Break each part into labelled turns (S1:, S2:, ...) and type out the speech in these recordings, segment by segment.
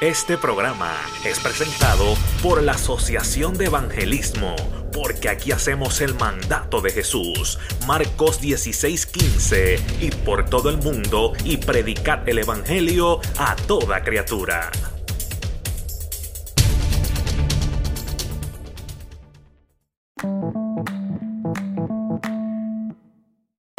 S1: Este programa es presentado por la Asociación de Evangelismo, porque aquí hacemos el mandato de Jesús, Marcos 16:15, y por todo el mundo y predicar el Evangelio a toda criatura.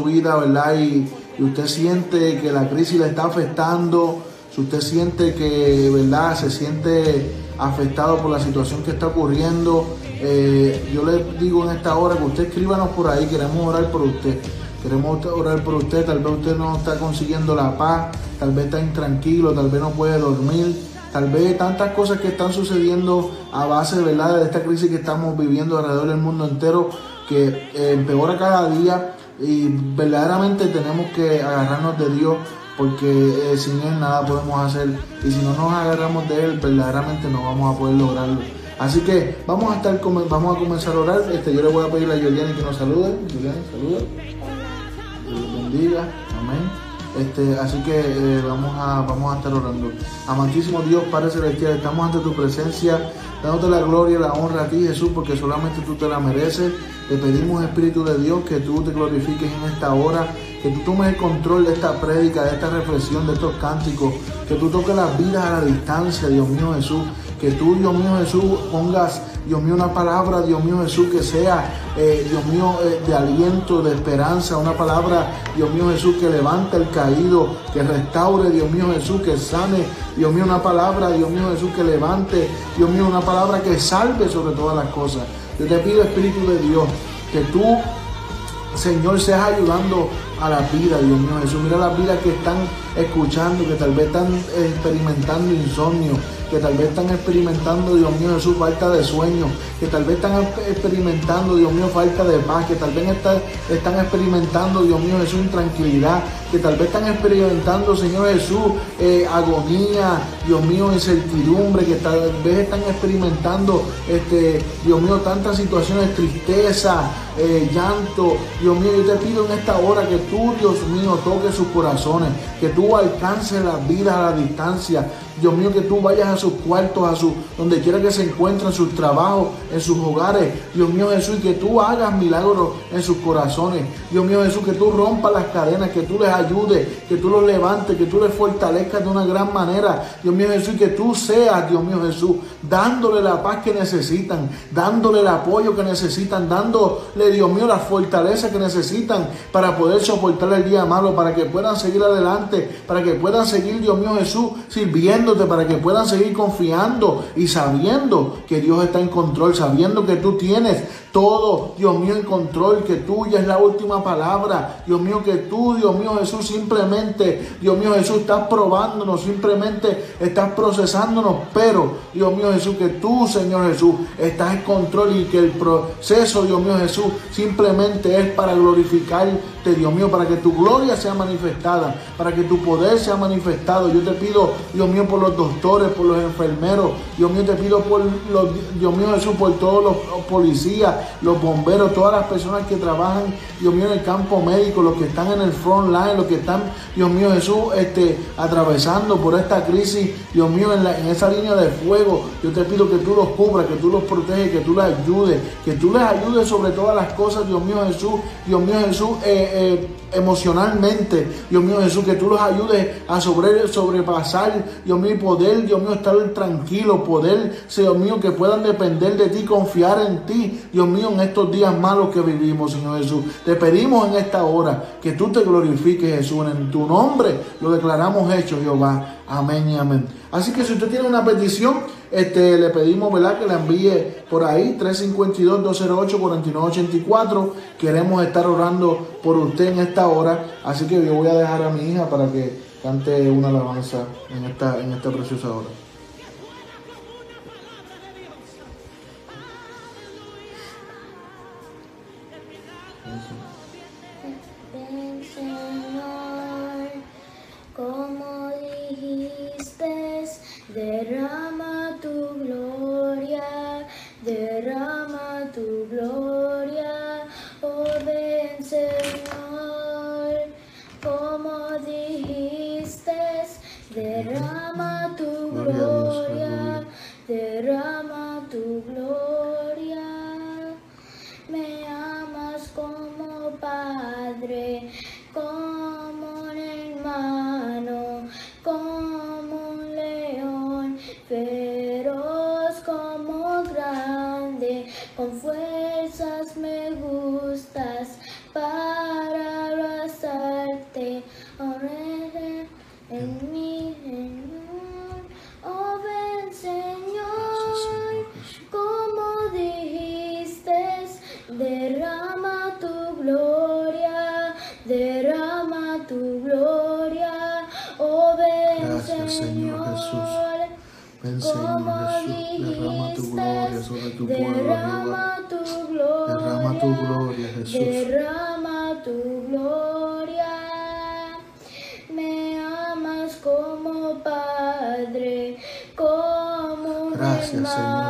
S2: ¿verdad? Y, y usted siente que la crisis le está afectando, si usted siente que, ¿verdad? Se siente afectado por la situación que está ocurriendo, eh, yo le digo en esta hora que usted escríbanos por ahí, queremos orar por usted. Queremos orar por usted, tal vez usted no está consiguiendo la paz, tal vez está intranquilo, tal vez no puede dormir, tal vez tantas cosas que están sucediendo a base ¿verdad? de esta crisis que estamos viviendo alrededor del mundo entero, que eh, empeora cada día y verdaderamente tenemos que agarrarnos de Dios porque eh, sin Él nada podemos hacer y si no nos agarramos de Él verdaderamente no vamos a poder lograrlo. Así que vamos a estar vamos a comenzar a orar. Este, yo le voy a pedir a Juliana que nos salude. Juliana, saluda. Dios bendiga. Amén. Este, así que eh, vamos, a, vamos a estar orando. Amantísimo Dios, Padre Celestial, estamos ante tu presencia, dándote la gloria y la honra a ti, Jesús, porque solamente tú te la mereces. Te pedimos, Espíritu de Dios, que tú te glorifiques en esta hora, que tú tomes el control de esta prédica, de esta reflexión, de estos cánticos, que tú toques las vidas a la distancia, Dios mío Jesús, que tú, Dios mío Jesús, pongas, Dios mío, una palabra, Dios mío Jesús, que sea, eh, Dios mío, eh, de aliento, de esperanza, una palabra, Dios mío Jesús, que levante el caído, que restaure, Dios mío Jesús, que sane, Dios mío, una palabra, Dios mío Jesús, que levante, Dios mío, una palabra que salve sobre todas las cosas. Yo te pido, Espíritu de Dios, que tú, Señor, seas ayudando a la vida, Dios mío Jesús. Mira las vidas que están escuchando, que tal vez están experimentando insomnio, que tal vez están experimentando, Dios mío Jesús, falta de sueño, que tal vez están experimentando, Dios mío, falta de paz, que tal vez están experimentando, Dios mío Jesús, intranquilidad, que tal vez están experimentando, Señor Jesús, eh, agonía, Dios mío, incertidumbre, que tal vez están experimentando, este, Dios mío, tantas situaciones, tristeza, eh, llanto. Dios mío, yo te pido en esta hora que tú, Dios mío, toques sus corazones, que tú alcances las vidas a la distancia. Dios mío, que tú vayas a sus cuartos, a su, donde quiera que se encuentren, sus trabajos, en sus hogares. Dios mío Jesús, que tú hagas milagros en sus corazones. Dios mío Jesús, que tú rompas las cadenas, que tú les ayudes, que tú los levantes, que tú les fortalezcas de una gran manera. Dios mío Jesús, que tú seas, Dios mío Jesús, dándole la paz que necesitan, dándole el apoyo que necesitan, dándole, Dios mío, la fortaleza que necesitan para poder soportar el día malo, para que puedan seguir adelante, para que puedan seguir, Dios mío Jesús, para que puedan seguir confiando y sabiendo que Dios está en control, sabiendo que tú tienes todo, Dios mío, en control, que tuya es la última palabra. Dios mío, que tú, Dios mío Jesús, simplemente, Dios mío Jesús, estás probándonos, simplemente estás procesándonos, pero, Dios mío Jesús, que tú, Señor Jesús, estás en control y que el proceso, Dios mío Jesús, simplemente es para glorificarte, Dios mío, para que tu gloria sea manifestada, para que tu poder sea manifestado. Yo te pido, Dios mío, por los doctores, por los enfermeros, Dios mío, te pido por los, Dios mío Jesús, por todos los policías, los bomberos, todas las personas que trabajan, Dios mío, en el campo médico, los que están en el front line, los que están, Dios mío Jesús, este, atravesando por esta crisis, Dios mío, en, en esa línea de fuego, yo te pido que tú los cubras, que tú los proteges, que tú les ayudes, que tú les ayudes sobre todas las cosas, Dios mío Jesús, Dios mío Jesús, eh, eh, emocionalmente, Dios mío Jesús, que tú los ayudes a sobre, sobrepasar, Dios mío, poder, Dios mío, estar tranquilo, poder, Dios mío, que puedan depender de ti, confiar en ti, Dios mío, en estos días malos que vivimos, Señor Jesús. Te pedimos en esta hora que tú te glorifiques, Jesús, en tu nombre lo declaramos hecho, Jehová. Amén y amén. Así que si usted tiene una petición, este, le pedimos ¿verdad? que la envíe por ahí, 352-208-4984. Queremos estar orando por usted en esta hora. Así que yo voy a dejar a mi hija para que cante una alabanza en esta, en esta preciosa hora.
S3: Señor, como dijiste, Derrama tu gloria, oh ven Señor, como dijiste, derrama tu
S2: gloria,
S3: derrama tu gloria.
S2: Señor Jesús. Ven Señor Jesús, derrama tu gloria sobre tu
S3: dijiste,
S2: pueblo, Jehová.
S3: derrama tu gloria,
S2: Derrama tu gloria, Jesús.
S3: derrama tu gloria. Me amas como Padre, como un
S2: Gracias, Señor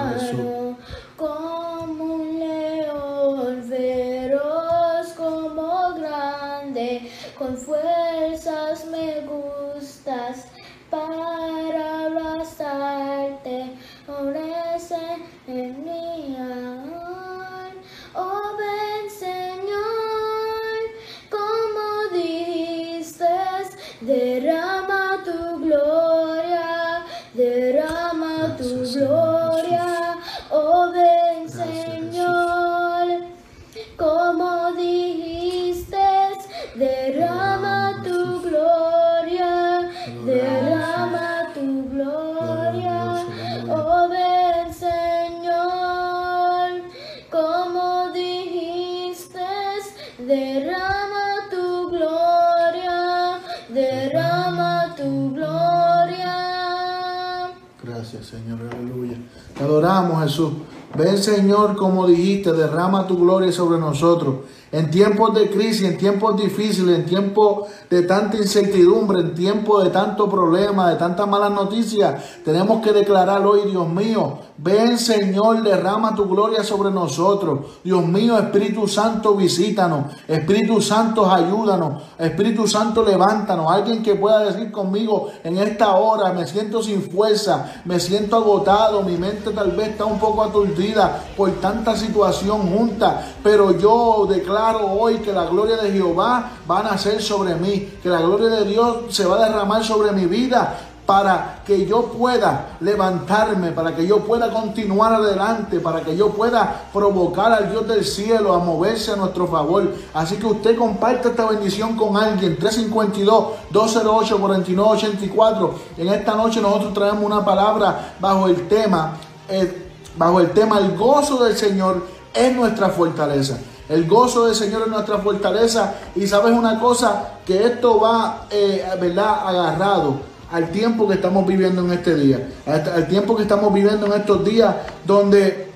S3: como dijiste, derrama tu gloria
S2: sobre nosotros. En tiempos de crisis, en tiempos difíciles, en tiempos de tanta incertidumbre, en tiempos de tanto problema, de tantas malas noticias, tenemos que declarar hoy, Dios mío, ven, Señor, derrama tu gloria sobre nosotros. Dios mío, Espíritu Santo, visítanos. Espíritu Santo, ayúdanos. Espíritu Santo, levántanos. Alguien que pueda decir conmigo en esta hora, me siento sin fuerza, me siento agotado, mi mente tal vez está un poco aturdida por tanta situación junta, pero yo declaro hoy que la gloria de Jehová va a nacer sobre mí, que la gloria de Dios se va a derramar sobre mi vida para que yo pueda levantarme, para que yo pueda continuar adelante, para que yo pueda provocar al Dios del cielo a moverse a nuestro favor. Así que usted comparte esta bendición con alguien. 352-208-4984. En esta noche nosotros traemos una palabra bajo el tema, eh, bajo el tema el gozo del Señor es nuestra fortaleza. El gozo del Señor es nuestra fortaleza. Y sabes una cosa, que esto va, eh, ¿verdad? Agarrado al tiempo que estamos viviendo en este día. Al, tiempo que estamos viviendo en estos días donde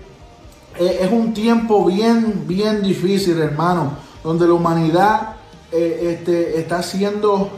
S2: eh, es un tiempo bien, bien difícil, hermano. Donde la humanidad eh, este, está siendo,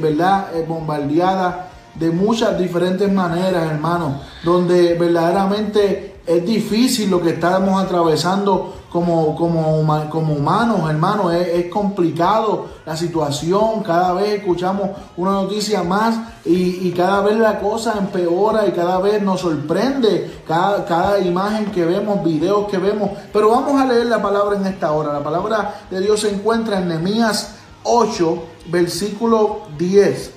S2: ¿verdad? Bombardeada de muchas diferentes maneras, hermano. Donde verdaderamente es difícil lo que estamos atravesando como, como, como humanos, hermano. Es, complicado la situación. Cada vez escuchamos una noticia más y, y cada vez la cosa empeora y cada vez nos sorprende cada, cada imagen que vemos, videos que vemos. Pero vamos a leer la palabra en esta hora. La palabra de Dios se encuentra en Nehemías 8, versículo 10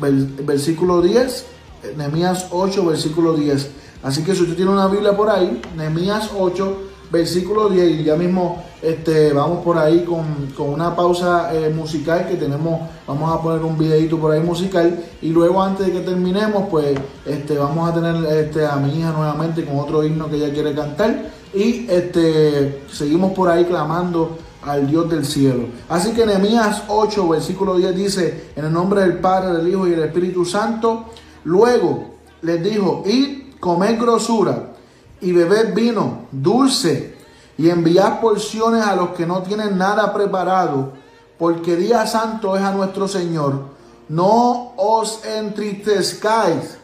S2: vers- versículo 10, eh, Nehemías 8, versículo 10. Así que si usted tiene una Biblia por ahí, Nehemías 8, versículo 10, y ya mismo este, vamos por ahí con, con una pausa eh, musical que tenemos, vamos a poner un videito por ahí musical, y luego antes de que terminemos, pues este, vamos a tener este, a mi hija nuevamente con otro himno que ella quiere cantar, y este, seguimos por ahí clamando al Dios del cielo. Así que Nehemías 8, versículo 10 dice, en el nombre del Padre, del Hijo y del Espíritu Santo, luego les dijo, id, comed grosura y bebed vino dulce y enviad porciones a los que no tienen nada preparado, porque día santo es a nuestro Señor. No os entristezcáis,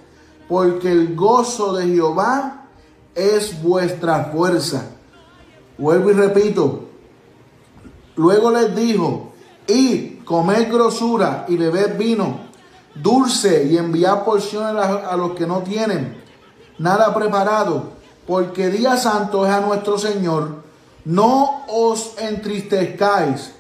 S2: porque el gozo de Jehová es vuestra fuerza. Vuelvo y repito, Luego les dijo, id, comed grosura y bebed vino, dulce y enviad porciones a los que no tienen nada preparado, porque día santo es a nuestro Señor. No os entristezcáis,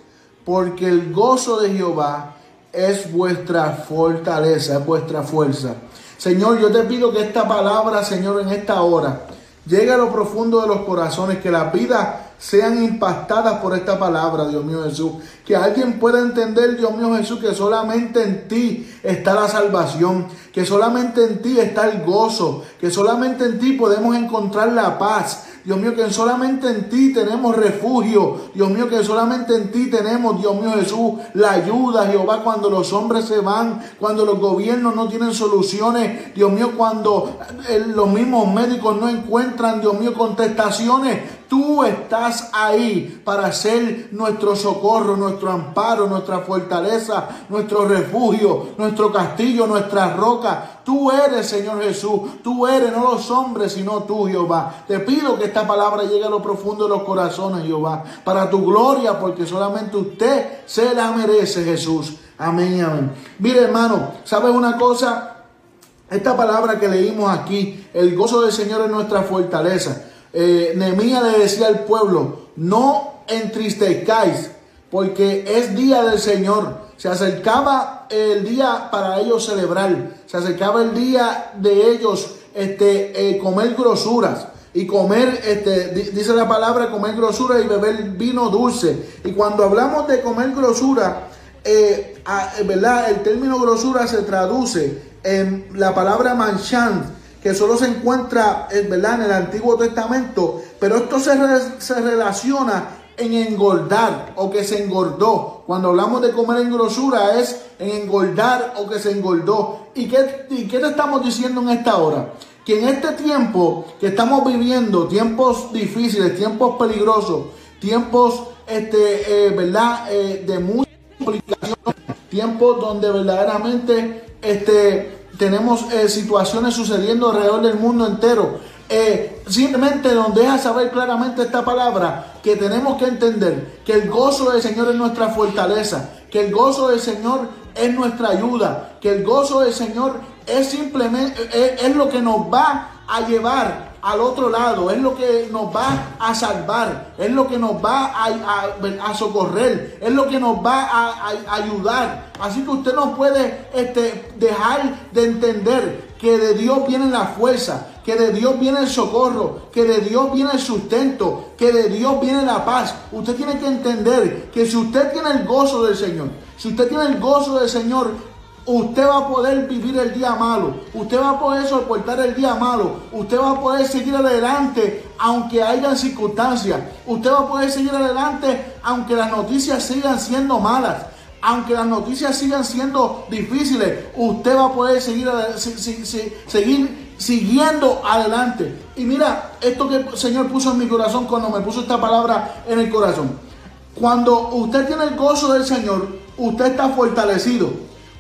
S2: porque el gozo de Jehová es vuestra fortaleza, es vuestra fuerza. Señor, yo te pido que esta palabra, Señor, en esta hora, llegue a lo profundo de los corazones, que las vidas sean impactadas por esta palabra, Dios mío Jesús. Que alguien pueda entender, Dios mío Jesús, que solamente en ti está la salvación, que solamente en ti está el gozo, que solamente en ti podemos encontrar la paz. Dios mío, que solamente en ti tenemos refugio. Dios mío, que solamente en ti tenemos, Dios mío Jesús, la ayuda, Jehová, cuando los hombres se van, cuando los gobiernos no tienen soluciones. Dios mío, cuando eh, los mismos médicos no encuentran, Dios mío, contestaciones. Tú estás ahí para ser nuestro socorro, nuestro amparo, nuestra fortaleza, nuestro refugio, nuestro castillo, nuestra roca. Tú eres, Señor Jesús. Tú eres, no los hombres, sino tú, Jehová. Te pido que esta palabra llegue a lo profundo de los corazones, Jehová. Para tu gloria, porque solamente usted se la merece, Jesús. Amén, amén. Mire, hermano, ¿sabes una cosa? Esta palabra que leímos aquí, el gozo del Señor es nuestra fortaleza eh, le decía al pueblo, no entristezcáis, porque es día del Señor. Se acercaba el día para ellos celebrar, se acercaba el día de ellos este, eh, comer grosuras y comer, este, dice la palabra, comer grosura y beber vino dulce. Y cuando hablamos de comer grosura, eh, ¿verdad? El término grosura se traduce en la palabra manchan, que solo se encuentra ¿verdad? en el Antiguo Testamento, pero esto se, se relaciona en engordar o que se engordó. Cuando hablamos de comer en grosura es en engordar o que se engordó. ¿Y qué, ¿Y qué te estamos diciendo en esta hora? Que en este tiempo que estamos viviendo, tiempos difíciles, tiempos peligrosos, tiempos este, eh, ¿verdad? Eh, de muchas complicaciones, tiempos donde verdaderamente este, tenemos eh, situaciones sucediendo alrededor del mundo entero. Eh, simplemente nos deja saber claramente esta palabra que tenemos que entender que el gozo del Señor es nuestra fortaleza, que el gozo del Señor es nuestra ayuda, que el gozo del Señor es simplemente es lo que nos va a llevar al otro lado, es lo que nos va a salvar, es lo que nos va a, socorrer, es lo que nos va a, ayudar. Así que usted no puede este, dejar de entender que de Dios viene la fuerza, que de Dios viene el socorro, que de Dios viene el sustento, que de Dios viene la paz. Usted tiene que entender que si usted tiene el gozo del Señor, si usted tiene el gozo del Señor, Usted va a poder vivir el día malo. Usted va a poder soportar el día malo. Usted va a poder seguir adelante aunque haya circunstancias. Usted va a poder seguir adelante aunque las noticias sigan siendo malas. Aunque las noticias sigan siendo difíciles, usted va a poder seguir, seguir siguiendo adelante. Y mira, esto que el Señor puso en mi corazón cuando me puso esta palabra en el corazón. Cuando usted tiene el gozo del Señor, usted está fortalecido.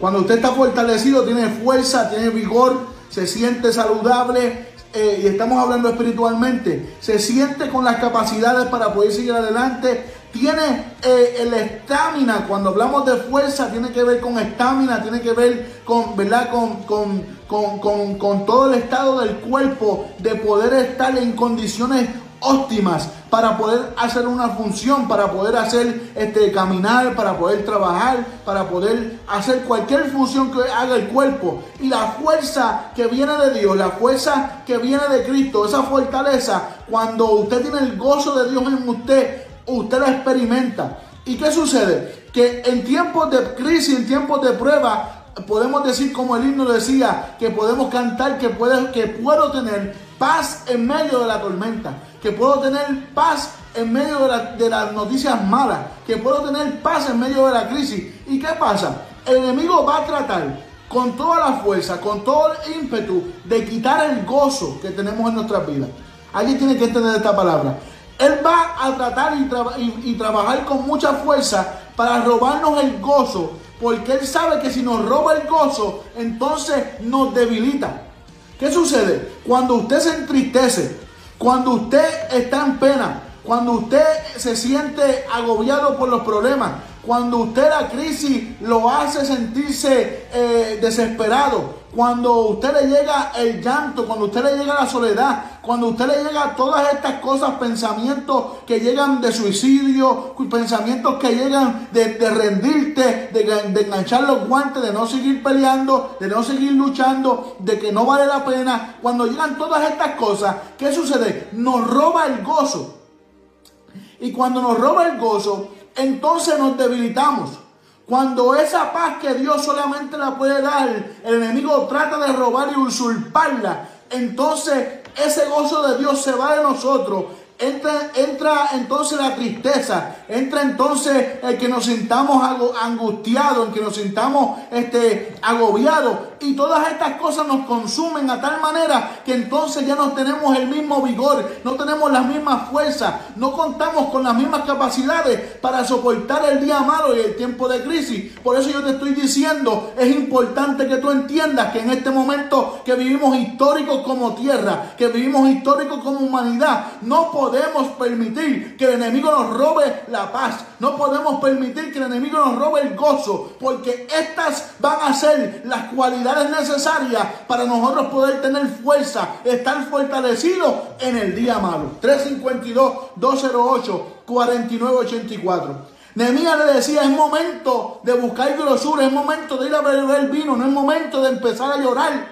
S2: Cuando usted está fortalecido, tiene fuerza, tiene vigor, se siente saludable, eh, y estamos hablando espiritualmente, se siente con las capacidades para poder seguir adelante, tiene eh, el estamina, cuando hablamos de fuerza, tiene que ver con estamina, tiene que ver con, ¿verdad? Con, con, con, con, todo el estado del cuerpo de poder estar en condiciones óptimas para poder hacer una función, para poder hacer este caminar, para poder trabajar, para poder hacer cualquier función que haga el cuerpo. Y la fuerza que viene de Dios, la fuerza que viene de Cristo, esa fortaleza, cuando usted tiene el gozo de Dios en usted, usted la experimenta. ¿Y qué sucede? Que en tiempos de crisis, en tiempos de prueba, podemos decir como el himno decía, que podemos cantar, que, puedo, que puedo tener paz en medio de la tormenta, que puedo tener paz en medio de, las noticias malas, que puedo tener paz en medio de la crisis. ¿Y qué pasa? El enemigo va a tratar con toda la fuerza, con todo el ímpetu de quitar el gozo que tenemos en nuestras vidas. Alguien tiene que entender esta palabra. Él va a tratar y trabajar con mucha fuerza para robarnos el gozo porque Él sabe que si nos roba el gozo, entonces nos debilita. ¿Qué sucede? Cuando usted se entristece, cuando usted está en pena, cuando usted se siente agobiado por los problemas, cuando usted la crisis lo hace sentirse eh, desesperado, cuando usted le llega el llanto, cuando usted le llega la soledad, cuando usted le llega todas estas cosas, pensamientos que llegan de suicidio, pensamientos que llegan de, rendirte, de, de, enganchar los guantes, de no seguir peleando, de no seguir luchando, de que no vale la pena, cuando llegan todas estas cosas, ¿qué sucede? Nos roba el gozo. Y cuando nos roba el gozo, entonces nos debilitamos. Cuando esa paz que Dios solamente la puede dar, el enemigo trata de robar y usurparla, entonces ese gozo de Dios se va de nosotros Entra, entra, entonces la tristeza, entra entonces el que nos sintamos angustiados, el que nos sintamos este, agobiados. Y todas estas cosas nos consumen a tal manera que entonces ya no tenemos el mismo vigor, no tenemos las mismas fuerzas, no contamos con las mismas capacidades para soportar el día malo y el tiempo de crisis. Por eso yo te estoy diciendo, es importante que tú entiendas que en este momento que vivimos históricos como tierra, que vivimos históricos como humanidad, no podemos permitir que el enemigo nos robe la paz, no podemos permitir que el enemigo nos robe el gozo, porque estas van a ser las cualidades necesarias para nosotros poder tener fuerza, estar fortalecidos en el día malo. 352-208-4984. Nehemías le decía, es momento de buscar grosura, es momento de ir a beber vino, no es momento de empezar a llorar.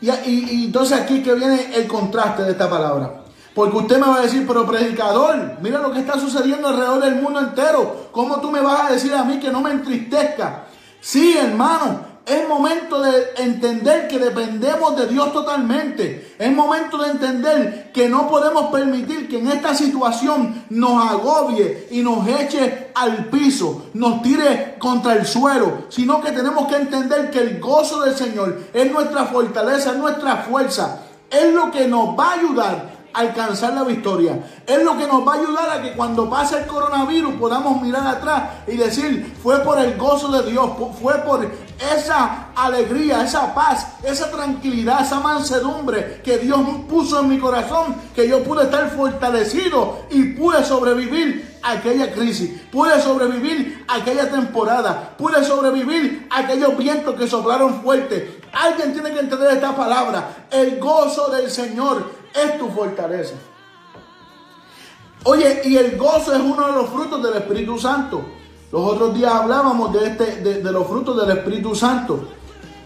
S2: Y, y entonces aquí que viene el contraste de esta palabra. Porque usted me va a decir, pero predicador, mira lo que está sucediendo alrededor del mundo entero. ¿Cómo tú me vas a decir a mí que no me entristezca? Sí, hermano, es momento de entender que dependemos de Dios totalmente. Es momento de entender que no podemos permitir que en esta situación nos agobie y nos eche al piso, nos tire contra el suelo, sino que tenemos que entender que el gozo del Señor es nuestra fortaleza, es nuestra fuerza, es lo que nos va a ayudar alcanzar la victoria. Es lo que nos va a ayudar a que cuando pase el coronavirus podamos mirar atrás y decir, fue por el gozo de Dios, fue por esa alegría, esa paz, esa tranquilidad, esa mansedumbre que Dios puso en mi corazón, que yo pude estar fortalecido y pude sobrevivir a aquella crisis, pude sobrevivir a aquella temporada, pude sobrevivir a aquellos vientos que soplaron fuerte. Alguien tiene que entender esta palabra, el gozo del Señor es tu fortaleza. Oye, y el gozo es uno de los frutos del Espíritu Santo. Los otros días hablábamos de, este, de, los frutos del Espíritu Santo.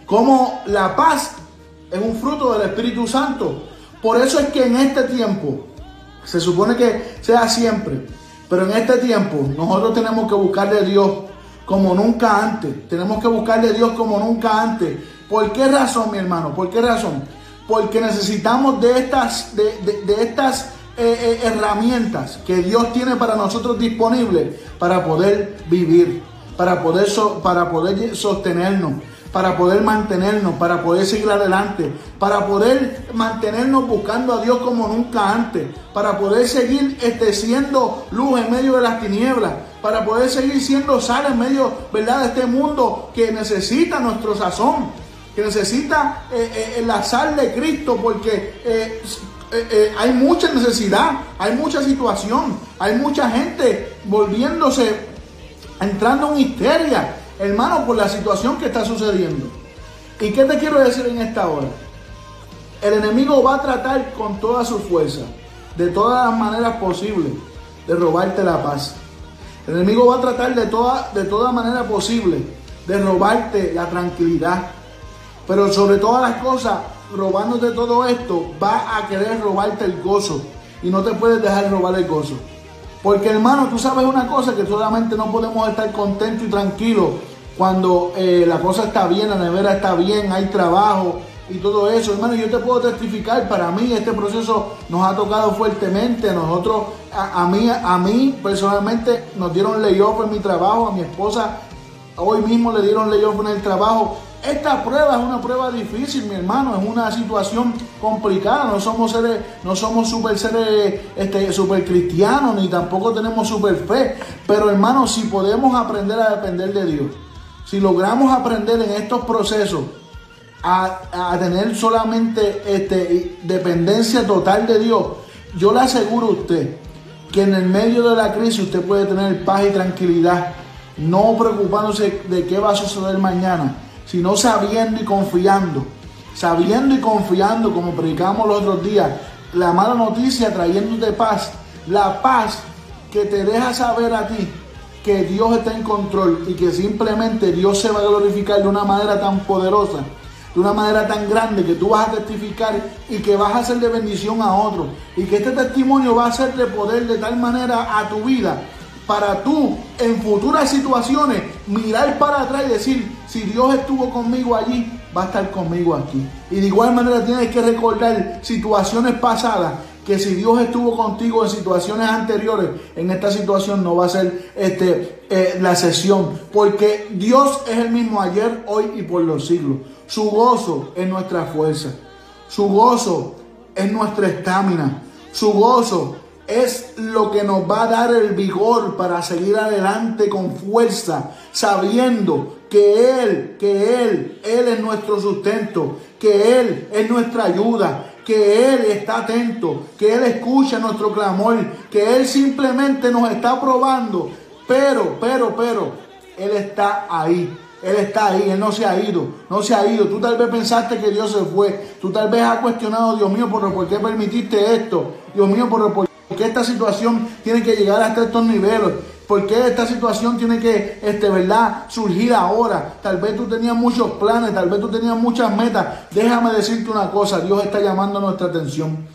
S2: Como la paz es un fruto del Espíritu Santo. Por eso es que en este tiempo, se supone que sea siempre, pero en este tiempo nosotros tenemos que buscarle a Dios como nunca antes. Tenemos que buscarle a Dios como nunca antes. ¿Por qué razón, mi hermano? ¿Por qué razón? porque necesitamos de estas, de, estas eh, eh, herramientas que Dios tiene para nosotros disponibles para poder vivir, para poder, para poder sostenernos, para poder mantenernos, para poder seguir adelante, para poder mantenernos buscando a Dios como nunca antes, para poder seguir este, siendo luz en medio de las tinieblas, para poder seguir siendo sal en medio ¿verdad? de este mundo que necesita nuestro sazón que necesita eh, la sal de Cristo porque hay mucha necesidad, hay mucha situación, hay mucha gente volviéndose, entrando en histeria, hermano, por la situación que está sucediendo. ¿Y qué te quiero decir en esta hora? El enemigo va a tratar con toda su fuerza, de todas las maneras posibles, de robarte la paz. El enemigo va a tratar de toda, de toda manera posible de robarte la tranquilidad, pero sobre todas las cosas, robándote todo esto, va a querer robarte el gozo. Y no te puedes dejar robar el gozo. Porque hermano, tú sabes una cosa, que solamente no podemos estar contentos y tranquilos cuando eh, la cosa está bien, la nevera está bien, hay trabajo y todo eso. Hermano, yo te puedo testificar, para mí este proceso nos ha tocado fuertemente. Nosotros, a, mí, a mí personalmente nos dieron layoff en mi trabajo, a mi esposa hoy mismo le dieron layoff en el trabajo. Esta prueba es una prueba difícil, mi hermano, es una situación complicada. No somos seres, no somos super seres este, super cristianos, ni tampoco tenemos super fe. Pero hermano, si podemos aprender a depender de Dios, si logramos aprender en estos procesos a, tener solamente este, dependencia total de Dios, yo le aseguro a usted que en el medio de la crisis usted puede tener paz y tranquilidad, no preocupándose de qué va a suceder mañana sino sabiendo y confiando. Sabiendo y confiando, como predicamos los otros días, la mala noticia trayéndote paz, la paz que te deja saber a ti que Dios está en control y que simplemente Dios se va a glorificar de una manera tan poderosa. de una manera tan grande que tú vas a testificar y que vas a ser de bendición a otros. Y que este testimonio va a ser de poder de tal manera a tu vida para tú en futuras situaciones mirar para atrás y decir, si Dios estuvo conmigo allí, va a estar conmigo aquí. Y de igual manera tienes que recordar situaciones pasadas que si Dios estuvo contigo en situaciones anteriores, en esta situación no va a ser este, eh, la sesión, porque Dios es el mismo ayer, hoy y por los siglos. Su gozo es nuestra fuerza, su gozo es nuestra estamina, su gozo es lo que nos va a dar el vigor para seguir adelante con fuerza, sabiendo que Él, que Él, Él es nuestro sustento, que Él es nuestra ayuda, que Él está atento, que Él escucha nuestro clamor, que Él simplemente nos está probando, pero, pero, pero, Él está ahí. Él está ahí, Él no se ha ido, no se ha ido. Tú tal vez pensaste que Dios se fue. Tú tal vez has cuestionado, Dios mío, ¿por, ¿por qué permitiste esto? Dios mío, ¿por, ¿por qué esta situación tiene que llegar hasta estos niveles? ¿Por qué esta situación tiene que, este, verdad, surgir ahora? Tal vez tú tenías muchos planes, tal vez tú tenías muchas metas. Déjame decirte una cosa, Dios está llamando nuestra atención.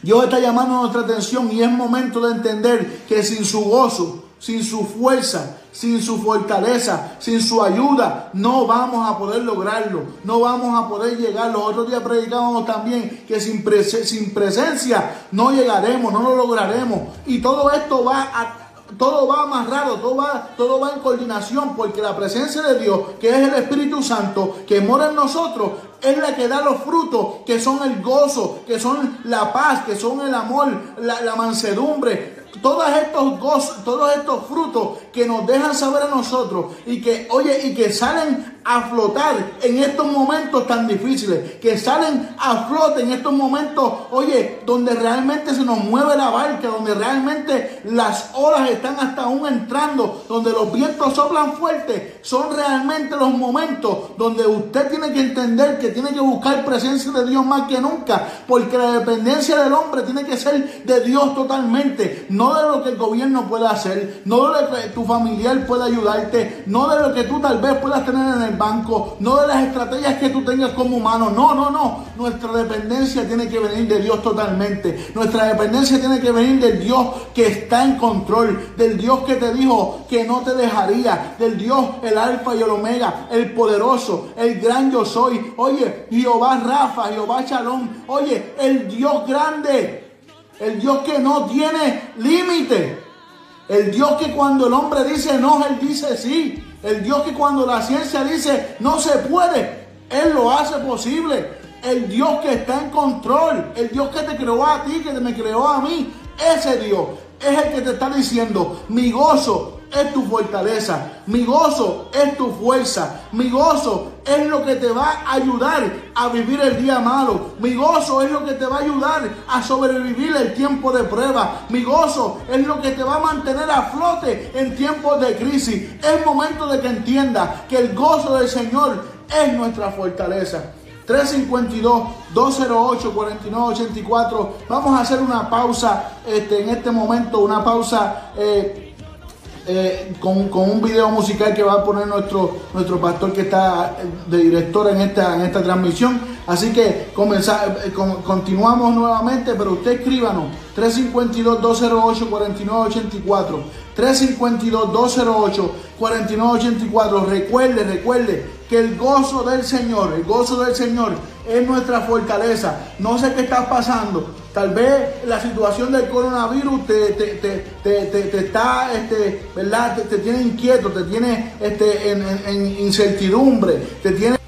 S2: Dios está llamando nuestra atención y es momento de entender que sin su gozo, sin su fuerza, sin su fortaleza, sin su ayuda, no vamos a poder lograrlo, no vamos a poder llegar. Los otros días predicábamos también que sin, presencia no llegaremos, no lo lograremos. Y todo esto va a todo va amarrado, todo va, todo va en coordinación, porque la presencia de Dios, que es el Espíritu Santo, que mora en nosotros, es la que da los frutos, que son el gozo, que son la paz, que son el amor, la mansedumbre, todos estos gozos, todos estos frutos que nos dejan saber a nosotros y que, oye, y que salen a flotar en estos momentos tan difíciles, que salen a flote en estos momentos, oye, donde realmente se nos mueve la barca, donde realmente las olas están hasta aún entrando, donde los vientos soplan fuerte, son realmente los momentos donde usted tiene que entender que tiene que buscar presencia de Dios más que nunca, porque la dependencia del hombre tiene que ser de Dios totalmente, de lo que el gobierno pueda hacer, no de lo que tu familiar pueda ayudarte, no de lo que tú tal vez puedas tener en el banco, no de las estrategias que tú tengas como humano, no, no, no, nuestra dependencia tiene que venir de Dios totalmente, nuestra dependencia tiene que venir del Dios que está en control, del Dios que te dijo que no te dejaría, del Dios, el alfa y el omega, el poderoso, el gran yo soy, oye, Jehová Rafa, Jehová Shalom, oye, el Dios grande, el Dios que no tiene límite. El Dios que cuando el hombre dice no, Él dice sí. El Dios que cuando la ciencia dice no se puede, Él lo hace posible. El Dios que está en control. El Dios que te creó a ti, que me creó a mí. Ese Dios es el que te está diciendo, mi gozo es tu fortaleza, mi gozo es tu fuerza, mi gozo es lo que te va a ayudar a vivir el día malo, mi gozo es lo que te va a ayudar a sobrevivir el tiempo de prueba, mi gozo es lo que te va a mantener a flote en tiempos de crisis. Es momento de que entiendas que el gozo del Señor es nuestra fortaleza. 352-208-4984. Vamos a hacer una pausa este, en este momento, una pausa eh, eh, con, un video musical que va a poner nuestro, nuestro pastor que está de director en esta, en esta transmisión. Así que eh, continuamos nuevamente, pero usted escríbanos 352-208-4984. 352-208-4984. Recuerde, recuerde que el gozo del Señor, el gozo del Señor es nuestra fortaleza. No sé qué está pasando. Tal vez la situación del coronavirus te, te, está, este, ¿verdad? Te, tiene inquieto, te tiene este, en incertidumbre, te tiene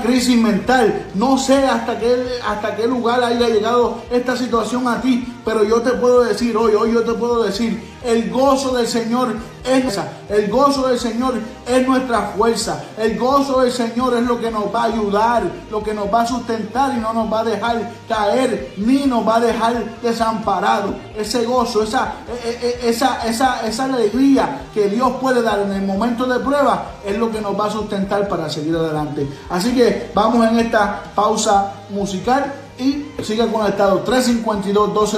S2: crisis mental. No sé hasta qué, hasta qué lugar haya llegado esta situación a ti, pero yo te puedo decir hoy, hoy yo te puedo decir, el gozo del Señor es el gozo del Señor es nuestra fuerza. El gozo del Señor es lo que nos va a ayudar, lo que nos va a sustentar y no nos va a dejar caer ni nos va a dejar desamparados. Ese gozo, esa, e, e, e, esa, esa, esa alegría que Dios puede dar en el momento de prueba es lo que nos va a sustentar para seguir adelante. Así que vamos en esta pausa musical y siga conectado 352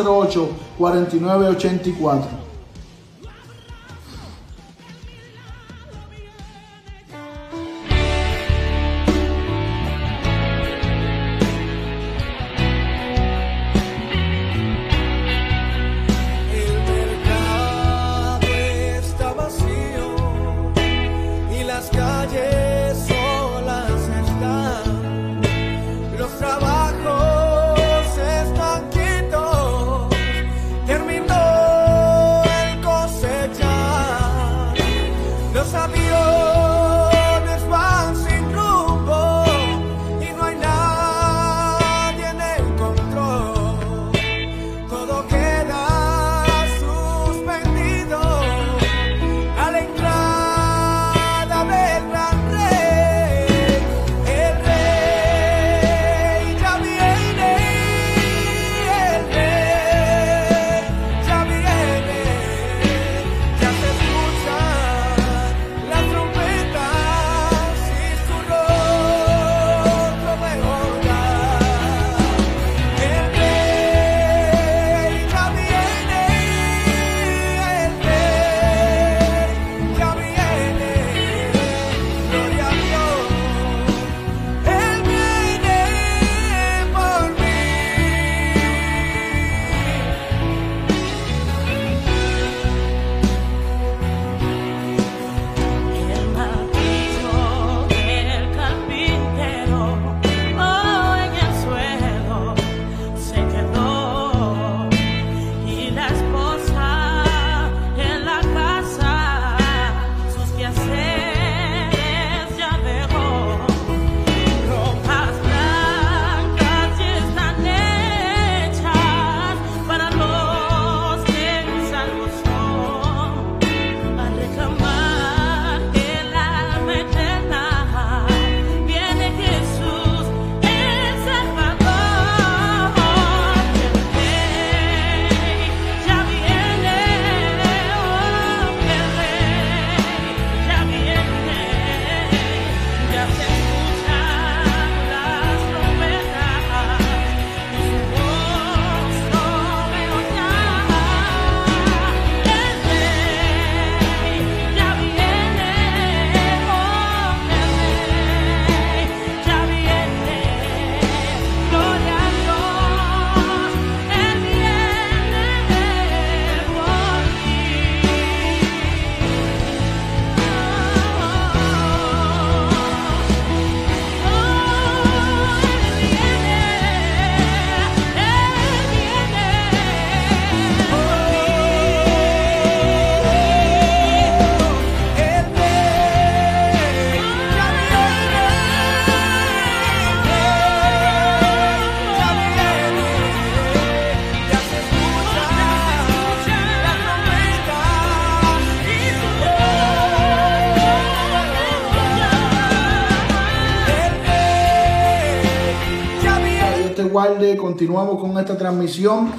S2: Continuamos con esta transmisión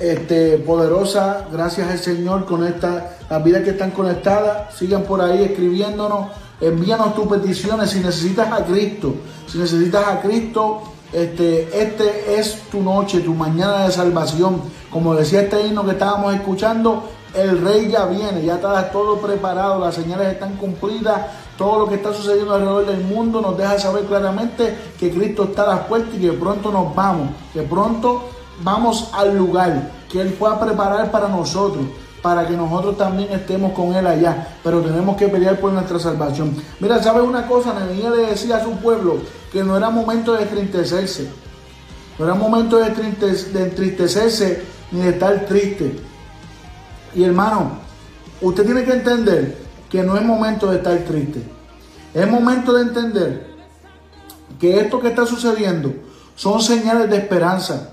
S2: este, poderosa. Gracias al Señor con esta, las vidas que están conectadas. Sigan por ahí escribiéndonos. Envíanos tus peticiones si necesitas a Cristo. Si necesitas a Cristo, este, este es tu noche, tu mañana de salvación. Como decía este himno que estábamos escuchando, el rey ya viene, ya está todo preparado, las señales están cumplidas, todo lo que está sucediendo alrededor del mundo nos deja saber claramente que Cristo está a las puertas y que pronto nos vamos, que pronto vamos al lugar que Él pueda preparar para nosotros, para que nosotros también estemos con Él allá, pero tenemos que pelear por nuestra salvación. Mira, ¿sabes una cosa? Nehemías le decía a su pueblo que no era momento de entristecerse, no era momento de entristecerse ni de estar triste. Y hermano, usted tiene que entender que no es momento de estar triste. Es momento de entender que esto que está sucediendo son señales de esperanza.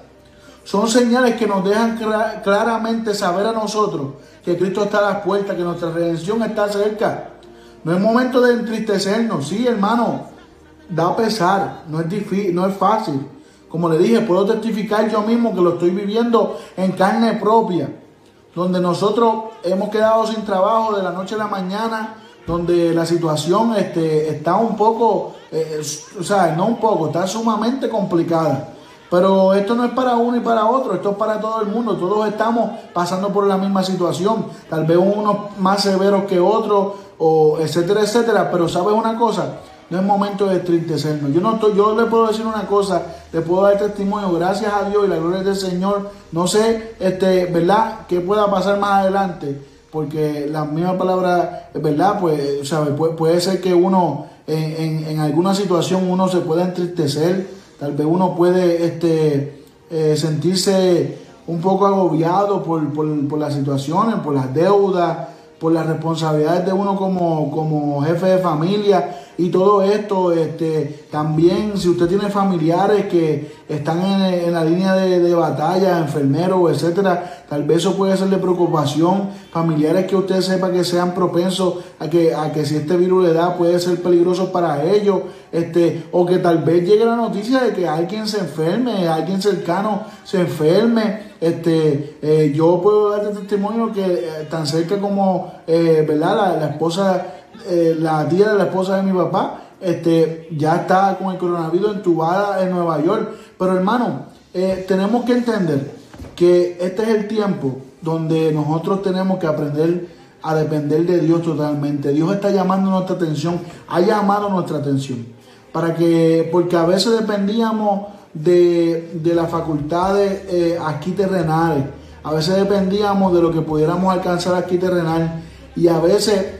S2: Son señales que nos dejan claramente saber a nosotros que Cristo está a las puertas, que nuestra redención está cerca. No es momento de entristecernos. Sí, hermano, da pesar, no es difícil, no es fácil. Como le dije, puedo testificar yo mismo que lo estoy viviendo en carne propia, donde nosotros hemos quedado sin trabajo de la noche a la mañana, donde la situación este, está un poco, eh, o sea, no un poco, está sumamente complicada. Pero esto no es para uno y para otro, esto es para todo el mundo. Todos estamos pasando por la misma situación. Tal vez unos más severos que otros, o etcétera, etcétera. Pero sabes una cosa, no es momento de entristecernos. Yo no estoy, yo le puedo decir una cosa, le puedo dar testimonio, gracias a Dios y la gloria del Señor. No sé, este, ¿verdad? ¿Qué pueda pasar más adelante? Porque la misma palabra, ¿verdad? Pues, ¿sabe? puede ser que uno en, en alguna situación uno se pueda entristecer Tal vez uno puede este, eh, sentirse un poco agobiado por, por, las situaciones, por las deudas, por las responsabilidades de uno como, como jefe de familia y todo esto, este, también si usted tiene familiares que están en, la línea de, batalla, enfermeros, etcétera, tal vez eso puede ser de preocupación. Familiares que usted sepa que sean propensos a que, a que si este virus le da puede ser peligroso para ellos, este, o que tal vez llegue la noticia de que alguien se enferme, alguien cercano se enferme. Este, eh, yo puedo darte testimonio que eh, tan cerca como, eh, ¿verdad? la esposa eh, la tía de la esposa de mi papá, este, ya está con el coronavirus entubada en Nueva York. Pero hermano, eh, tenemos que entender que este es el tiempo donde nosotros tenemos que aprender a depender de Dios totalmente. Dios está llamando nuestra atención, ha llamado nuestra atención. Para que, porque a veces dependíamos de, de las facultades eh, aquí terrenales, a veces dependíamos de lo que pudiéramos alcanzar aquí terrenal y a veces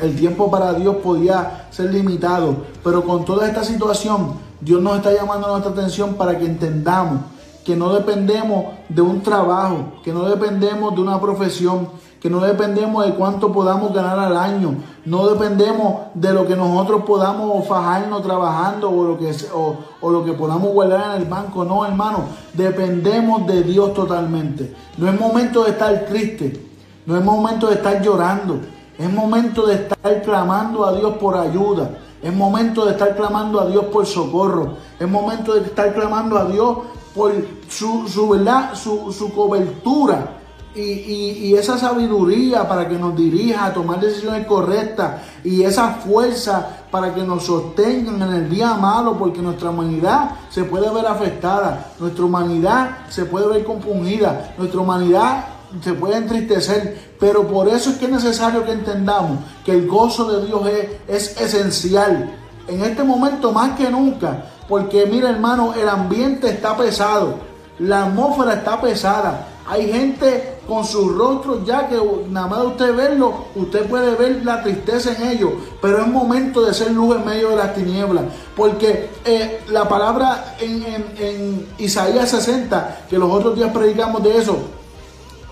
S2: el tiempo para Dios podía ser limitado, pero con toda esta situación, Dios nos está llamando nuestra atención para que entendamos que no dependemos de un trabajo, que no dependemos de una profesión, que no dependemos de cuánto podamos ganar al año, no dependemos de lo que nosotros podamos fajarnos trabajando o lo que, o, o lo que podamos guardar en el banco, no hermano, dependemos de Dios totalmente. No es momento de estar triste, no es momento de estar llorando, es momento de estar clamando a Dios por ayuda. Es momento de estar clamando a Dios por socorro. Es momento de estar clamando a Dios por su, verdad, su, cobertura y, esa sabiduría para que nos dirija a tomar decisiones correctas y esa fuerza para que nos sostengan en el día malo porque nuestra humanidad se puede ver afectada, nuestra humanidad se puede ver compungida, nuestra humanidad se puede entristecer, pero por eso es que es necesario que entendamos que el gozo de Dios es, es esencial en este momento más que nunca, porque mira hermano, el ambiente está pesado, la atmósfera está pesada, hay gente con sus rostros ya que nada más de usted verlo, usted puede ver la tristeza en ellos, pero es momento de ser luz en medio de las tinieblas, porque eh, la palabra en, en Isaías 60, que los otros días predicamos de eso,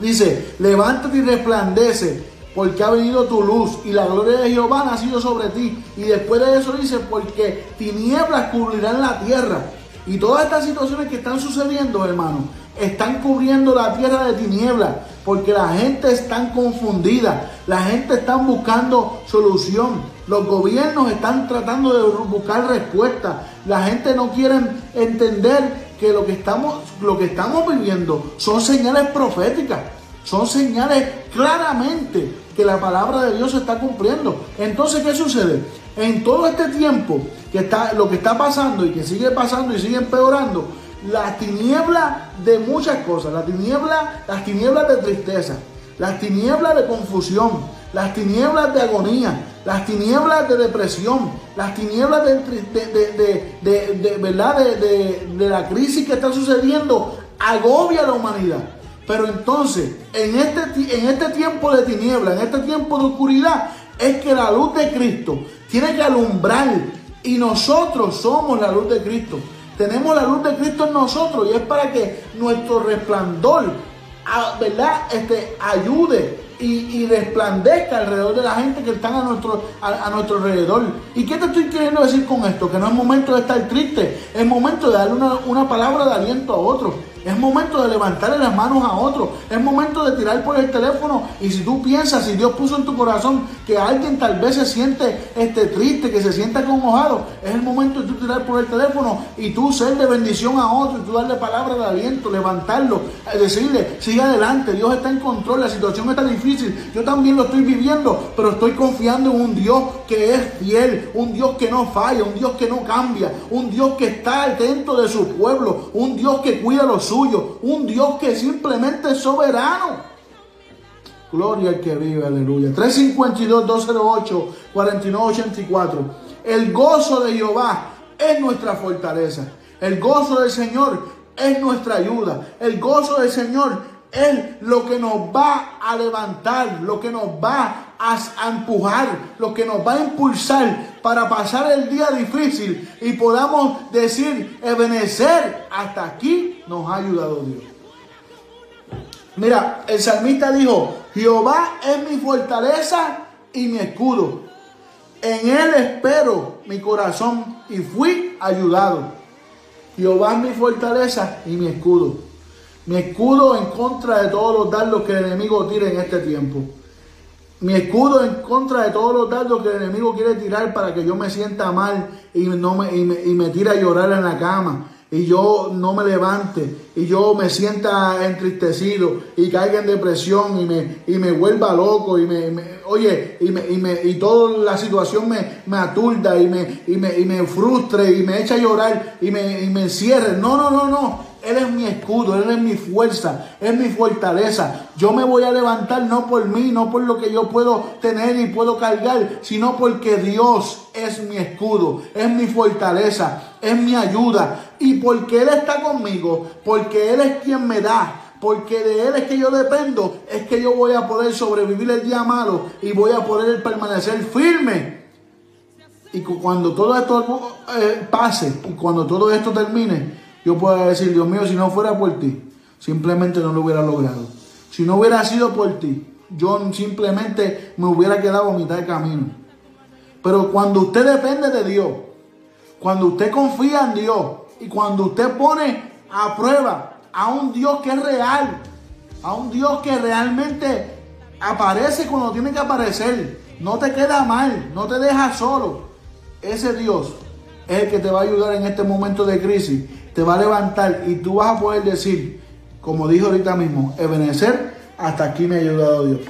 S2: Dice, levántate y resplandece, porque ha venido tu luz y la gloria de Jehová ha nacido sobre ti. Y después de eso dice, porque tinieblas cubrirán la tierra. Y todas estas situaciones que están sucediendo, hermano, están cubriendo la tierra de tinieblas, porque la gente está confundida, la gente está buscando solución, los gobiernos están tratando de buscar respuestas, la gente no quiere entender que lo que estamos, lo que estamos viviendo son señales proféticas. Son señales claramente que la palabra de Dios se está cumpliendo. Entonces, ¿qué sucede? En todo este tiempo que está, lo que está pasando y que sigue pasando y sigue empeorando, las tinieblas de muchas cosas, las tinieblas, las tinieblas de tristeza, las tinieblas de confusión, las tinieblas de agonía, las tinieblas de depresión, las tinieblas de, de, de, de ¿verdad? de la crisis que está sucediendo, agobia a la humanidad. Pero entonces, en este, en este tiempo de tiniebla, en este tiempo de oscuridad, es que la luz de Cristo tiene que alumbrar y nosotros somos la luz de Cristo. Tenemos la luz de Cristo en nosotros y es para que nuestro resplandor, ah, ¿verdad? Este, ayude y, resplandezca alrededor de la gente que están a nuestro, a, nuestro alrededor. ¿Y qué te estoy queriendo decir con esto? Que no es momento de estar triste, es momento de darle una, una palabra de aliento a otro. Es momento de levantarle las manos a otro. Es momento de tirar por el teléfono. Y si tú piensas, si Dios puso en tu corazón que alguien tal vez se siente este, triste, que se siente acongojado, es el momento de tú tirar por el teléfono y tú ser de bendición a otro y tú darle palabra de aliento, levantarlo, eh, decirle, sigue adelante, Dios está en control, la situación está difícil. Yo también lo estoy viviendo, pero estoy confiando en un Dios que es fiel, un Dios que no falla, un Dios que no cambia, un Dios que está dentro de su pueblo, un Dios que cuida los un Dios que simplemente es soberano. Gloria al que vive, aleluya. 352-208-4984. El gozo de Jehová es nuestra fortaleza. El gozo del Señor es nuestra ayuda. El gozo del Señor es lo que nos va a levantar, lo que nos va a, empujar, lo que nos va a impulsar para pasar el día difícil y podamos decir, ebenecer, hasta aquí nos ha ayudado Dios. Mira, el salmista dijo, Jehová es mi fortaleza y mi escudo. En él espero mi corazón y fui ayudado. Jehová es mi fortaleza y mi escudo. Mi escudo en contra de todos los dardos que el enemigo tira en este tiempo. Mi escudo en contra de todos los dardos que el enemigo quiere tirar para que yo me sienta mal y, no me, y, me, tire a llorar en la cama. Y yo no me levante y yo me sienta entristecido y caiga en depresión y me, y me vuelva loco y me, oye, y, me, y, me, y toda la situación me, me aturda y me, y, me, y me frustre y me echa a llorar y me, y me encierre. No, no, no, no. Él es mi escudo, Él es mi fuerza, es mi fortaleza. Yo me voy a levantar no por mí, no por lo que yo puedo tener y puedo cargar, sino porque Dios es mi escudo, es mi fortaleza, es mi ayuda. Y porque Él está conmigo, porque Él es quien me da, porque de Él es que yo dependo, es que yo voy a poder sobrevivir el día malo y voy a poder permanecer firme. Y cuando todo esto eh, pase y cuando todo esto termine, yo pueda decir, Dios mío, si no fuera por ti, simplemente no lo hubiera logrado. Si no hubiera sido por ti, yo simplemente me hubiera quedado a mitad de camino. Pero cuando usted depende de Dios, cuando usted confía en Dios y cuando usted pone a prueba a un Dios que es real, a un Dios que realmente aparece cuando tiene que aparecer, no te queda mal, no te deja solo. Ese Dios es el que te va a ayudar en este momento de crisis te va a levantar y tú vas a poder decir, como dijo ahorita mismo, Ebenecer, hasta aquí me ha ayudado Dios.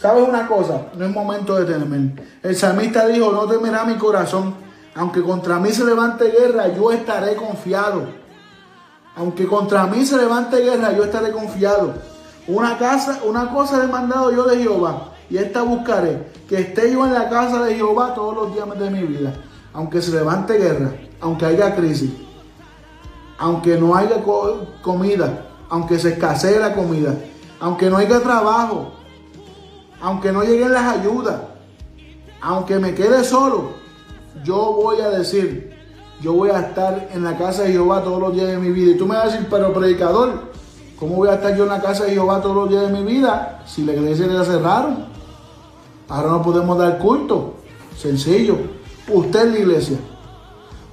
S2: ¿Sabes una cosa? No es momento de temer. El salmista dijo, no temerá mi corazón. Aunque contra mí se levante guerra, yo estaré confiado. Aunque contra mí se levante guerra, yo estaré confiado. Una, casa, una cosa he mandado yo de Jehová, y esta buscaré, que esté yo en la casa de Jehová todos los días de mi vida. Aunque se levante guerra, aunque haya crisis, aunque no haya comida, aunque se escasee la comida, aunque no haya trabajo, aunque no lleguen las ayudas, aunque me quede solo, yo voy a decir, yo voy a estar en la casa de Jehová todos los días de mi vida. Y tú me vas a decir, pero predicador, ¿cómo voy a estar yo en la casa de Jehová todos los días de mi vida si la iglesia la cerraron? Ahora no podemos dar culto. Sencillo. Usted es la iglesia.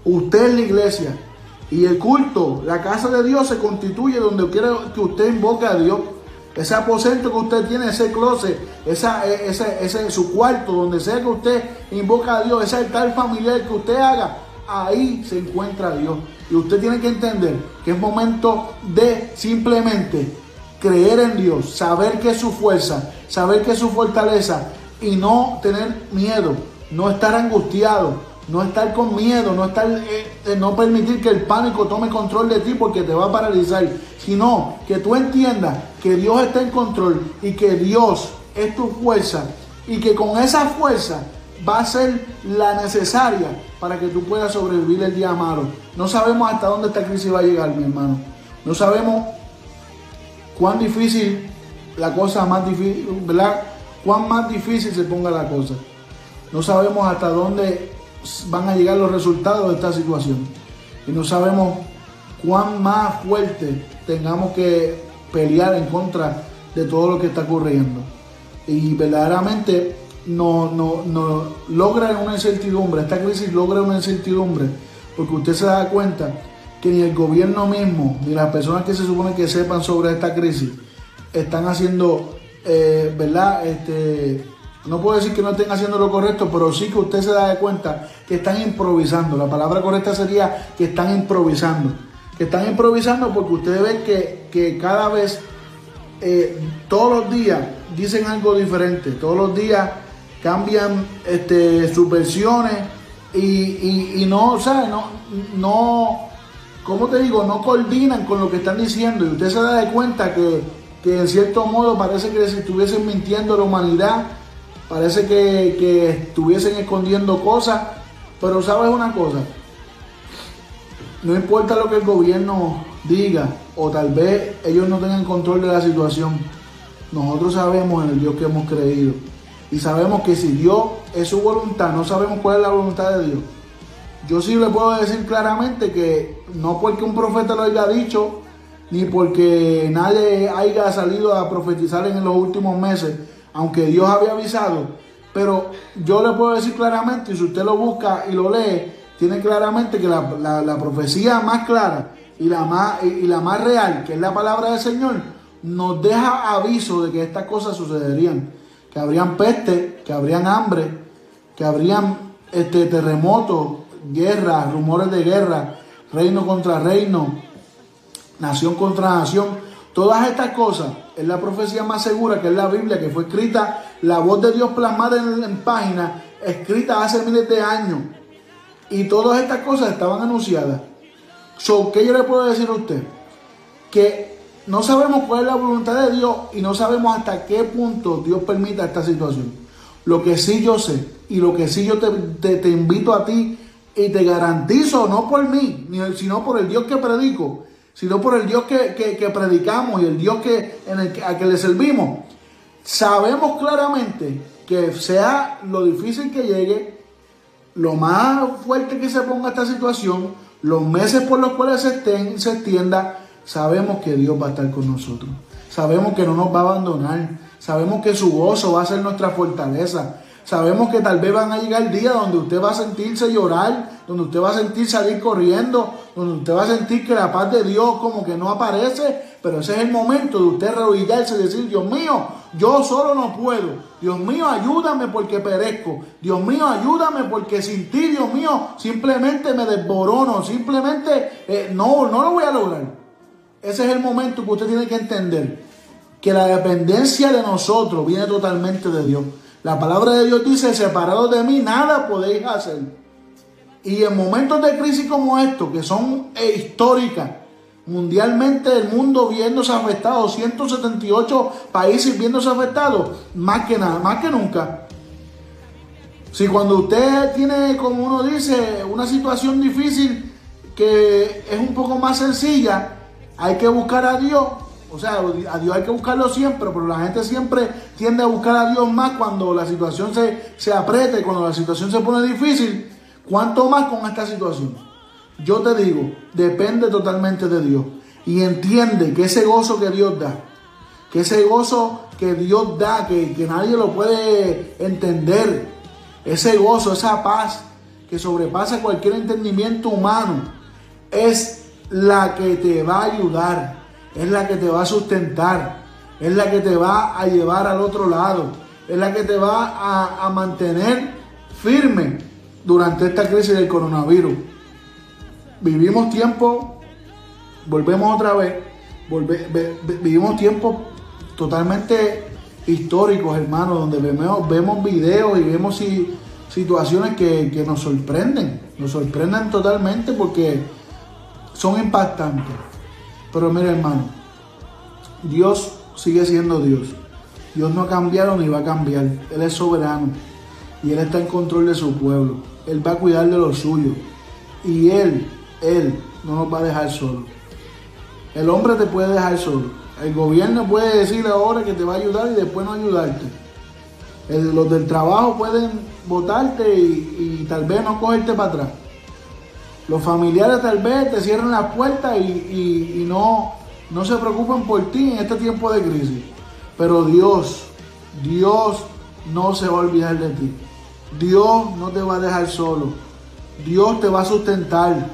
S2: Usted es la iglesia. Y el culto, la casa de Dios se constituye donde quiera que usted invoque a Dios. Ese aposento que usted tiene, ese closet, esa, e, ese, ese, su cuarto, donde sea que usted invoca a Dios, ese altar familiar que usted haga, ahí se encuentra Dios. Y usted tiene que entender que es momento de simplemente creer en Dios, saber que es su fuerza, saber que es su fortaleza y no tener miedo, no estar angustiado, no estar con miedo, no estar, eh, no permitir que el pánico tome control de ti porque te va a paralizar, sino que tú entiendas que Dios está en control y que Dios es tu fuerza y que con esa fuerza va a ser la necesaria para que tú puedas sobrevivir el día malo. No sabemos hasta dónde esta crisis va a llegar, mi hermano. No sabemos cuán difícil la cosa más difícil, ¿verdad? Cuán más difícil se ponga la cosa. No sabemos hasta dónde van a llegar los resultados de esta situación. Y no sabemos cuán más fuerte tengamos que pelear en contra de todo lo que está ocurriendo. Y verdaderamente no, no, no logra una incertidumbre, esta crisis logra una incertidumbre, porque usted se da cuenta que ni el gobierno mismo, ni las personas que se supone que sepan sobre esta crisis, están haciendo, eh, ¿verdad? Este, no puedo decir que no estén haciendo lo correcto, pero sí que usted se da cuenta que están improvisando. La palabra correcta sería que están improvisando. Que están improvisando porque ustedes ven que, que cada vez, eh, todos los días, dicen algo diferente. Todos los días cambian este, sus versiones y, no, o sea, no, no, ¿cómo te digo? No coordinan con lo que están diciendo y usted se da de cuenta que, que en cierto modo parece que si estuviesen mintiendo a la humanidad, parece que, estuviesen escondiendo cosas, pero sabes una cosa, no importa lo que el gobierno diga o tal vez ellos no tengan control de la situación, nosotros sabemos en el Dios que hemos creído y sabemos que si Dios es su voluntad, no sabemos cuál es la voluntad de Dios. Yo sí le puedo decir claramente que no porque un profeta lo haya dicho, ni porque nadie haya salido a profetizar en los últimos meses, aunque Dios había avisado, pero yo le puedo decir claramente, y si usted lo busca y lo lee, tiene claramente que la, profecía más clara y la más, y la más real, que es la palabra del Señor, nos deja aviso de que estas cosas sucederían que habrían peste, que habrían hambre, que habrían este, terremotos, guerras, rumores de guerra, reino contra reino, nación contra nación. Todas estas cosas es la profecía más segura que es la Biblia, que fue escrita, la voz de Dios plasmada en, en páginas, escrita hace miles de años. Y todas estas cosas estaban anunciadas. So, ¿Qué yo le puedo decir a usted? Que no sabemos cuál es la voluntad de Dios y no sabemos hasta qué punto Dios permita esta situación. Lo que sí yo sé y lo que sí yo te, invito a ti y te garantizo, no por mí, sino por el Dios que predico, sino por el Dios que, predicamos y el Dios que, en el, a que le servimos. Sabemos claramente que sea lo difícil que llegue, lo más fuerte que se ponga esta situación, los meses por los cuales se, estén, se extienda, sabemos que Dios va a estar con nosotros. Sabemos que no nos va a abandonar. Sabemos que su gozo va a ser nuestra fortaleza. Sabemos que tal vez van a llegar días donde usted va a sentirse llorar, donde usted va a sentir salir corriendo, donde usted va a sentir que la paz de Dios como que no aparece, pero ese es el momento de usted arrodillarse y decir, Dios mío, yo solo no puedo. Dios mío, ayúdame porque perezco. Dios mío, ayúdame porque sin ti, Dios mío, simplemente me desborono, simplemente eh, no, no lo voy a lograr. Ese es el momento que usted tiene que entender que la dependencia de nosotros viene totalmente de Dios. La palabra de Dios dice, separados de mí, nada podéis hacer. Y en momentos de crisis como estos, que son eh, históricas, mundialmente el mundo viéndose afectado, 178 países viéndose afectados, más que nada, más que nunca. Si cuando usted tiene, como uno dice, una situación difícil que es un poco más sencilla, hay que buscar a Dios. O sea, a Dios hay que buscarlo siempre, pero la gente siempre tiende a buscar a Dios más cuando la situación se, se aprieta y cuando la situación se pone difícil. ¿Cuánto más con esta situación? Yo te digo, depende totalmente de Dios. Y entiende que ese gozo que Dios da, que ese gozo que Dios da, que, que nadie lo puede entender, ese gozo, esa paz que sobrepasa cualquier entendimiento humano, es la que te va a ayudar, es la que te va a sustentar, es la que te va a llevar al otro lado, es la que te va a, mantener firme durante esta crisis del coronavirus. vivimos tiempo, volvemos otra vez, vivimos tiempos totalmente históricos, hermanos, donde vemos, videos y vemos si- situaciones que, que nos sorprenden, nos sorprenden totalmente porque son impactantes. Pero mira, hermano, Dios sigue siendo Dios. Dios no ha cambiado ni va a cambiar. Él es soberano y Él está en control de su pueblo. Él va a cuidar de lo suyo. Y Él, Él no nos va a dejar solo. El hombre te puede dejar solo. El gobierno puede decirle ahora que te va a ayudar y después no ayudarte. El- los del trabajo pueden votarte y, y tal vez no cogerte para atrás. Los familiares tal vez te cierren las puertas y, no se preocupan por ti en este tiempo de crisis. Pero Dios, Dios no se va a olvidar de ti. Dios no te va a dejar solo. Dios te va a sustentar.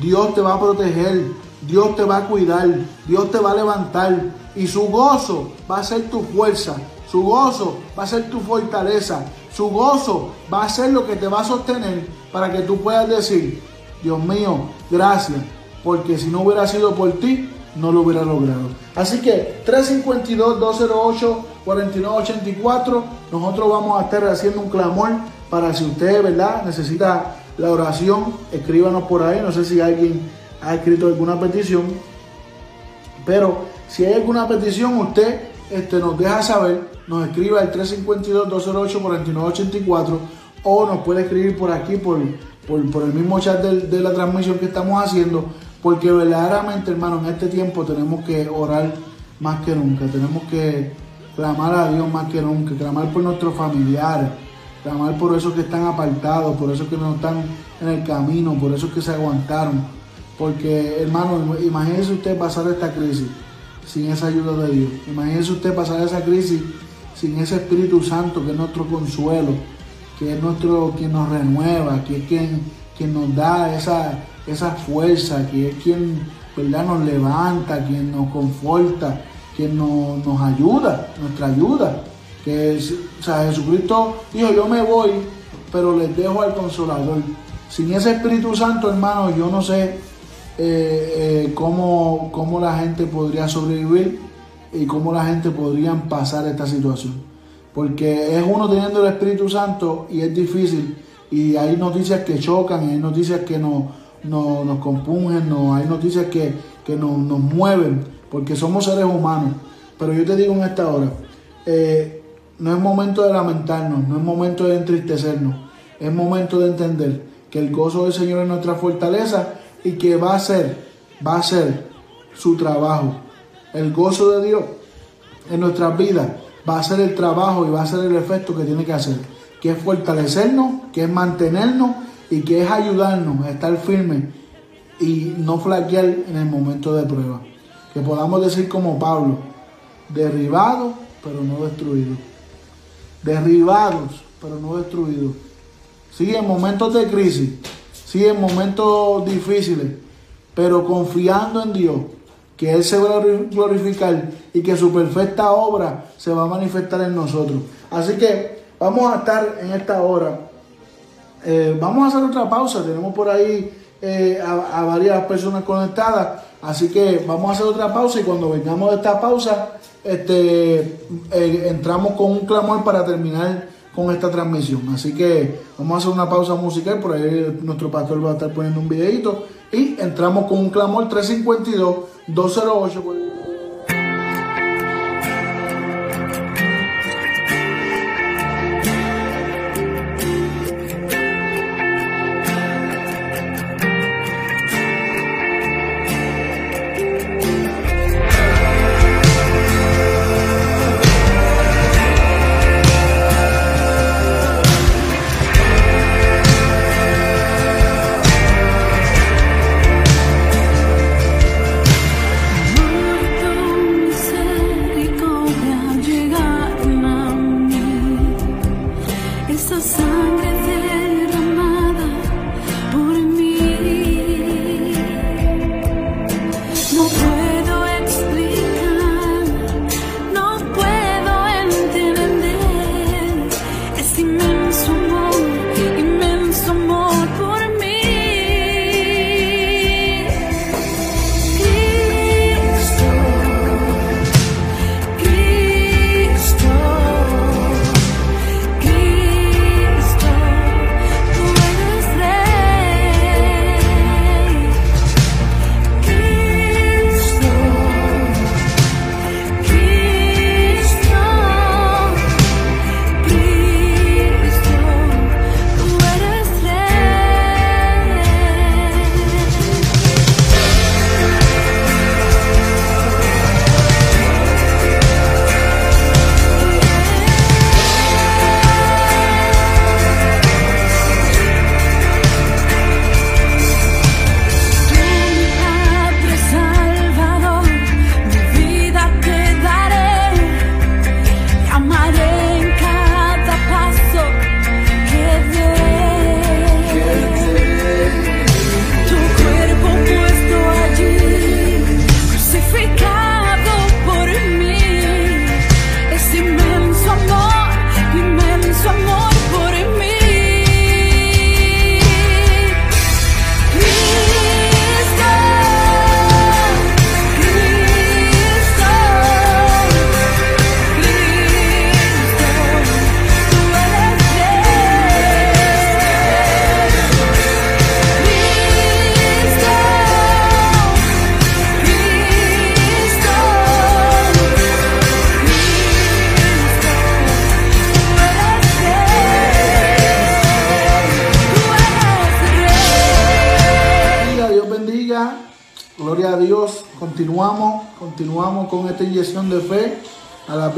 S2: Dios te va a proteger. Dios te va a cuidar. Dios te va a levantar. Y su gozo va a ser tu fuerza. Su gozo va a ser tu fortaleza. Su gozo va a ser lo que te va a sostener para que tú puedas decir, Dios mío, gracias. Porque si no hubiera sido por ti, no lo hubiera logrado. Así que 352-208-4984, nosotros vamos a estar haciendo un clamor para si usted, ¿verdad? Necesita la oración, escríbanos por ahí. No sé si alguien ha escrito alguna petición, pero si hay alguna petición, usted este, nos deja saber, nos escribe al 352-208-4984 o nos puede escribir por aquí, por, por, el mismo chat del- de, la transmisión que estamos haciendo, porque verdaderamente, hermano, en este tiempo tenemos que orar más que nunca, tenemos que clamar a Dios más que nunca, clamar por nuestros familiares, clamar por esos que están apartados, por esos que no están en el camino, por esos que se aguantaron. Porque, hermano, imagínese usted pasar esta crisis sin esa ayuda de Dios. Imagínese usted pasar esa crisis sin ese Espíritu Santo que es nuestro consuelo, que es nuestro quien nos renueva, que es quien, quien nos da esa, esa fuerza, que es quien ¿verdad? nos levanta, quien nos conforta, quien nos, nos ayuda, nuestra ayuda. Que es, o sea, Jesucristo dijo, yo me voy, pero les dejo al consolador. Sin ese Espíritu Santo, hermano, yo no sé eh, eh, cómo, cómo la gente podría sobrevivir y cómo la gente podría pasar esta situación. Porque es uno teniendo el Espíritu Santo y es difícil. Y hay noticias que chocan, hay noticias que nos, nos, nos compungen, no, hay noticias que, que nos, nos mueven, porque somos seres humanos. Pero yo te digo en esta hora, eh, no es momento de lamentarnos, no es momento de entristecernos, es momento de entender que el gozo del Señor es nuestra fortaleza y que va a ser, va a ser su trabajo. El gozo de Dios en nuestras vidas va a ser el trabajo y va a ser el efecto que tiene que hacer, que es fortalecernos, que es mantenernos y que es ayudarnos a estar firmes y no flaquear en el momento de prueba. Que podamos decir como Pablo, derribados pero no destruidos. Derribados pero no destruidos. Sí, en momentos de crisis, sí, en momentos difíciles, pero confiando en Dios, que Él se va a glorificar y que su perfecta obra se va a manifestar en nosotros. Así que vamos a estar en esta hora. Eh, vamos a hacer otra pausa. Tenemos por ahí eh, a, a varias personas conectadas. Así que vamos a hacer otra pausa y cuando vengamos de esta pausa, este, eh, entramos con un clamor para terminar con esta transmisión. Así que vamos a hacer una pausa musical, por ahí nuestro pastor va a estar poniendo un videito y entramos con un clamor 352 208.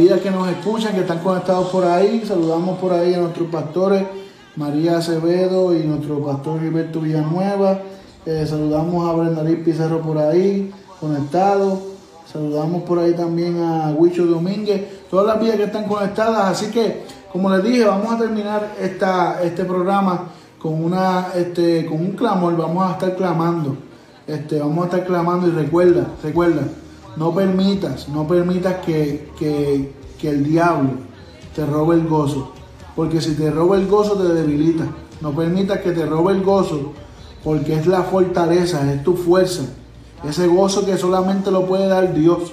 S2: Que nos escuchan, que están conectados por ahí. Saludamos por ahí a nuestros pastores, María Acevedo y nuestro pastor Gilberto Villanueva. Eh, saludamos a Brendarín Pizarro por ahí, conectado. Saludamos por ahí también a Huicho Domínguez. Todas las vidas que están conectadas. Así que, como les dije, vamos a terminar esta, este programa con, una, este, con un clamor. Vamos a estar clamando. Este, vamos a estar clamando y recuerda, recuerda, no permitas, no permitas que, que, que el diablo te robe el gozo. Porque si te roba el gozo te debilita. No permitas que te robe el gozo porque es la fortaleza, es tu fuerza. Ese gozo que solamente lo puede dar Dios.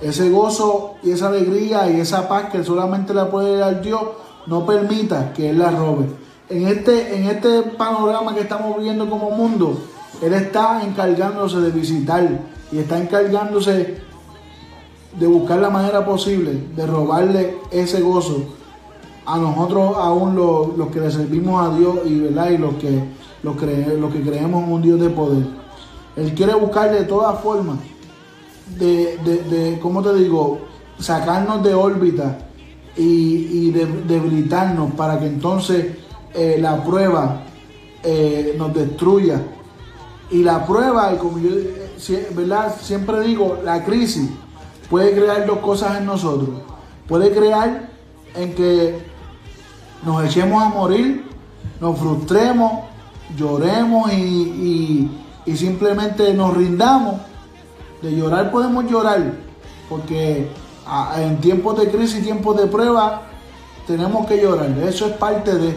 S2: Ese gozo y esa alegría y esa paz que solamente la puede dar Dios, no permita que Él la robe. En este, en este panorama que estamos viviendo como mundo, Él está encargándose de visitar y está encargándose de buscar la manera posible de robarle ese gozo a nosotros, aún los, los que le servimos a Dios y, ¿verdad? y los, que, los, los que creemos en un Dios de poder. Él quiere buscar de todas formas, de, de, de, ¿cómo te digo? Sacarnos de órbita y, y de- debilitarnos para que entonces eh, la prueba eh, nos destruya. Y la prueba, como yo ¿verdad? siempre digo, la crisis puede crear dos cosas en nosotros. Puede crear en que nos echemos a morir, nos frustremos, lloremos y, y- simplemente nos rindamos. De llorar podemos llorar, porque en tiempos de crisis, tiempos de prueba, tenemos que llorar. Eso es parte de.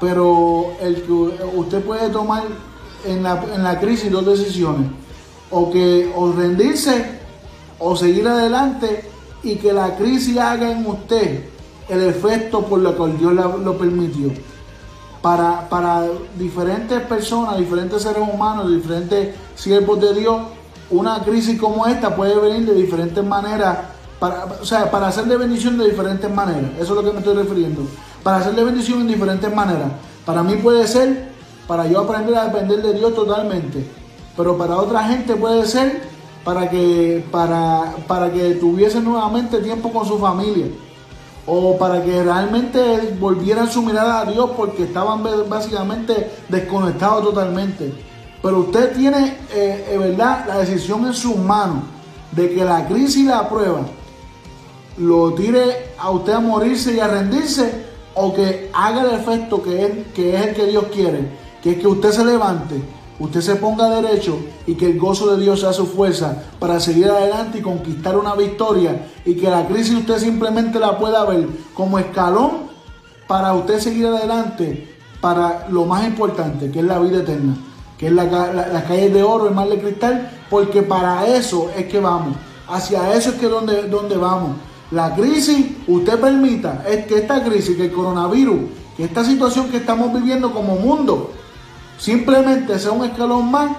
S2: Pero el que usted puede tomar en la, en la crisis dos decisiones. O que o rendirse o seguir adelante y que la crisis haga en usted el efecto por lo que Dios lo permitió. Para, para diferentes personas, diferentes seres humanos, diferentes siervos de Dios, una crisis como esta puede venir de diferentes maneras, para, o sea, para hacer de bendición de diferentes maneras. Eso es lo que me estoy refiriendo. Para hacer de bendición en diferentes maneras. Para mí puede ser para yo aprender a depender de Dios totalmente. Pero para otra gente puede ser para que, para, para que tuviese nuevamente tiempo con su familia o para que realmente volvieran su mirada a Dios porque estaban básicamente desconectados totalmente. Pero usted tiene, eh, eh, ¿verdad?, la decisión en sus manos de que la crisis y la prueba lo tire a usted a morirse y a rendirse o que haga el efecto que es, que es el que Dios quiere, que es que usted se levante, usted se ponga derecho y que el gozo de Dios sea su fuerza para seguir adelante y conquistar una victoria y que la crisis usted simplemente la pueda ver como escalón para usted seguir adelante para lo más importante que es la vida eterna que es la, la- de oro, el mar de cristal, porque para eso es que vamos, hacia eso es que donde, donde vamos. La crisis, usted permita, es que esta crisis, que el coronavirus, que esta situación que estamos viviendo como mundo, simplemente sea un escalón más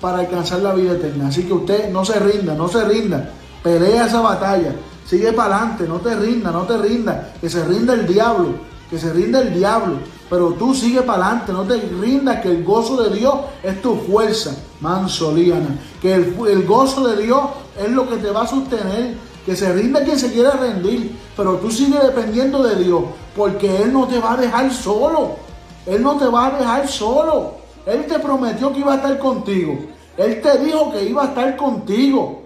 S2: para alcanzar la vida eterna. Así que usted no se rinda, no se rinda, pelea esa batalla, sigue para adelante, no te rinda, no te rinda, que se rinda el diablo, que se rinda el diablo, pero tú sigue para adelante, no te rindas, que el gozo de Dios es tu fuerza, mansolíana, que el, gozo de Dios es lo que te va a sostener, que se rinda quien se quiera rendir, pero tú sigue dependiendo de Dios, porque Él no te va a dejar solo, Él no te va a dejar solo, Él te prometió que iba a estar contigo, Él te dijo que iba a estar contigo,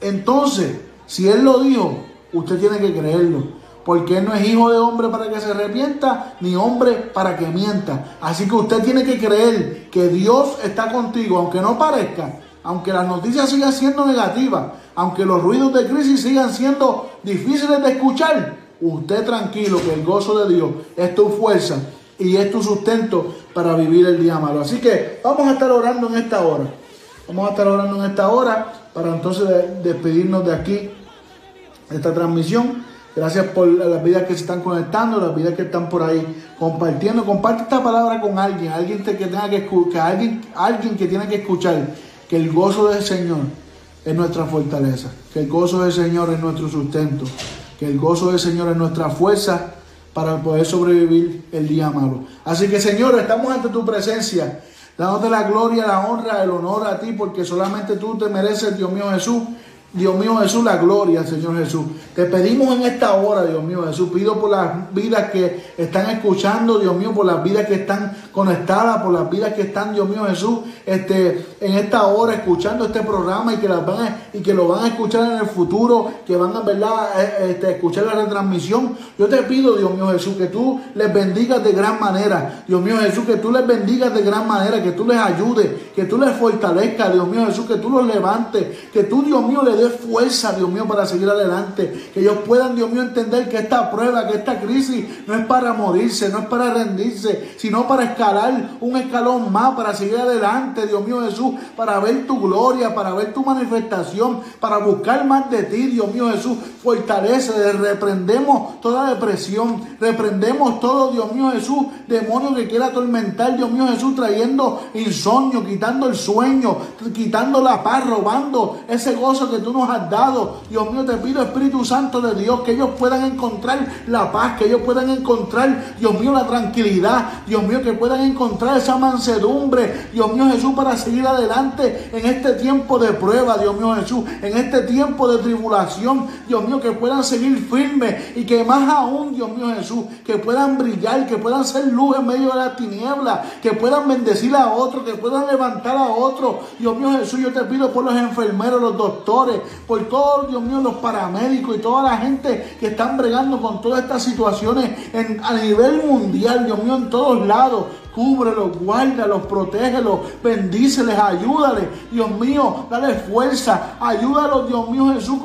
S2: entonces, si Él lo dijo, usted tiene que creerlo. Porque Él no es hijo de hombre para que se arrepienta, ni hombre para que mienta. Así que usted tiene que creer que Dios está contigo, aunque no parezca, aunque las noticias sigan siendo negativas, aunque los ruidos de crisis sigan siendo difíciles de escuchar. Usted tranquilo que el gozo de Dios es tu fuerza y es tu sustento para vivir el día malo. Así que vamos a estar orando en esta hora. Vamos a estar orando en esta hora para entonces de- despedirnos de aquí, esta transmisión. Gracias por las vidas que se están conectando, las vidas que están por ahí compartiendo. Comparte esta palabra con alguien, alguien que tenga que escuchar, alguien, alguien que tiene que escuchar que el gozo del Señor es nuestra fortaleza, que el gozo del Señor es nuestro sustento, que el gozo del Señor es nuestra fuerza para poder sobrevivir el día malo. Así que Señor, estamos ante tu presencia Dándote la gloria, la honra, el honor a ti, porque solamente tú te mereces, Dios mío Jesús, Dios mío Jesús, la gloria, Señor Jesús. Te pedimos en esta hora, Dios mío Jesús, pido por las vidas que están escuchando, Dios mío, por las vidas que están conectadas, por las vidas que están, Dios mío Jesús, este, en esta hora escuchando este programa y que, las van y que lo van a escuchar en el futuro, que van a ¿verdad? Eh, este, escuchar la retransmisión. Yo te pido, Dios mío Jesús, que tú les bendigas de gran manera. Dios mío Jesús, que tú les bendigas de gran manera, que tú les ayudes, que tú les fortalezcas, Dios mío Jesús, que tú los levantes, que tú, Dios mío, les fuerza, Dios mío, para seguir adelante. Que ellos puedan, Dios mío, entender que esta prueba, que esta crisis no es para morirse, no es para rendirse, sino para escalar un escalón más, para seguir adelante, Dios mío Jesús, para ver tu gloria, para ver tu manifestación, para buscar más de ti, Dios mío Jesús. Fortalece, reprendemos toda depresión, reprendemos todo, Dios mío Jesús, demonio que quiera atormentar, Dios mío Jesús, trayendo insomnio, quitando el sueño, quitando la paz, robando ese gozo que tú nos has dado. Dios mío, te pido, Espíritu Santo de Dios, que ellos puedan encontrar la paz, que ellos puedan encontrar, Dios mío, la tranquilidad. Dios mío, que puedan encontrar esa mansedumbre. Dios mío, Jesús, para seguir adelante en este tiempo de prueba, Dios mío, Jesús, en este tiempo de tribulación. Dios mío, que puedan seguir firmes y que más aún, Dios mío, Jesús, que puedan brillar, que puedan ser luz en medio de la tiniebla, que puedan bendecir a otro, que puedan levantar a otro. Dios mío, Jesús, yo te pido por los enfermeros, los doctores, por todos, Dios mío, los paramédicos y toda la gente que están bregando con todas estas situaciones a nivel mundial, Dios mío, en todos lados. Cúbrelos, guárdalos, protégelos, bendíceles, ayúdales. Dios mío, dale fuerza. Ayúdalos, Dios mío Jesús,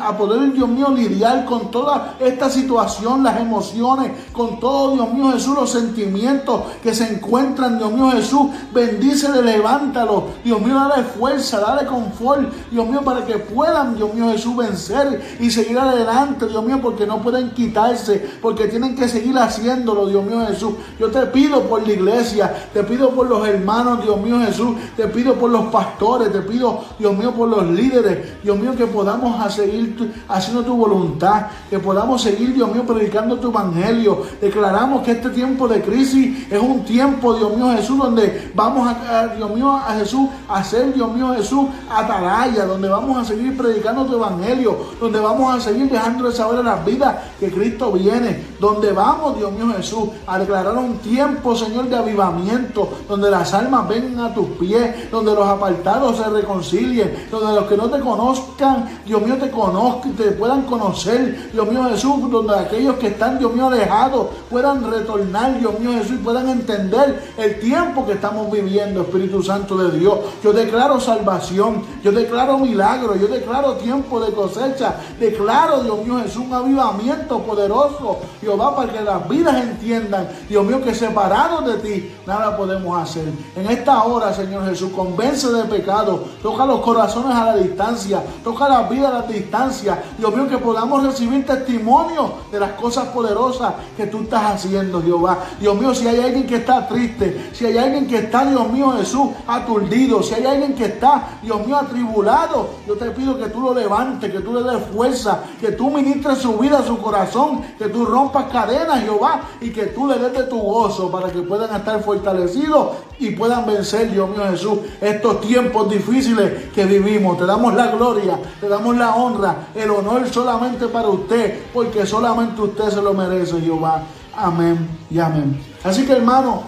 S2: a poder, Dios mío, lidiar con toda esta situación, las emociones, con todo, Dios mío Jesús, los sentimientos que se encuentran, Dios mío Jesús. Bendíceles, levántalo. Dios mío, dale fuerza, dale confort, Dios mío, para que puedan, Dios mío Jesús, vencer y seguir adelante, Dios mío, porque no pueden quitarse, porque tienen que seguir haciéndolo, Dios mío Jesús. Yo te pido por la iglesia, te pido por los hermanos, Dios mío Jesús, te pido por los pastores, te pido, Dios mío, por los líderes, Dios mío, que podamos seguir haciendo tu voluntad, que podamos seguir, Dios mío, predicando tu evangelio. Declaramos que este tiempo de crisis es un tiempo, Dios mío Jesús, donde vamos a, Dios mío, a Jesús, a hacer, Dios mío Jesús, atalaya, donde vamos a seguir predicando tu evangelio, donde vamos a seguir dejando de saber a las vidas que Cristo viene, donde vamos, Dios mío Jesús, a declarar un tiempo, Señor, Señor, de avivamiento, donde las almas vengan a tus pies, donde los apartados se reconcilien, donde los que no te conozcan, Dios mío, te conozcan, te puedan conocer, Dios mío Jesús, donde aquellos que están, Dios mío, alejados puedan retornar, Dios mío Jesús, y puedan entender el tiempo que estamos viviendo, Espíritu Santo de Dios. Yo declaro salvación, yo declaro milagro, yo declaro tiempo de cosecha, declaro, Dios mío Jesús, un avivamiento poderoso, Jehová, para que las vidas entiendan, Dios mío, que separados de ti, nada podemos hacer. En esta hora, Señor Jesús, convence de pecado, toca los corazones a la distancia, toca la vida a la distancia. Dios mío, que podamos recibir testimonio de las cosas poderosas que tú estás haciendo, Jehová. Dios mío, si hay alguien que está triste, si hay alguien que está, Dios mío, Jesús, aturdido, si hay alguien que está, Dios mío, atribulado, yo te pido que tú lo levantes, que tú le des fuerza, que tú ministres su vida, su corazón, que tú rompas cadenas, Jehová, y que tú le des de tu gozo para que puedan estar fortalecidos y puedan vencer, Dios mío Jesús, estos tiempos difíciles que vivimos. Te damos la gloria, te damos la honra, el honor solamente para usted, porque solamente usted se lo merece, Jehová. Amén y amén. Así que hermano,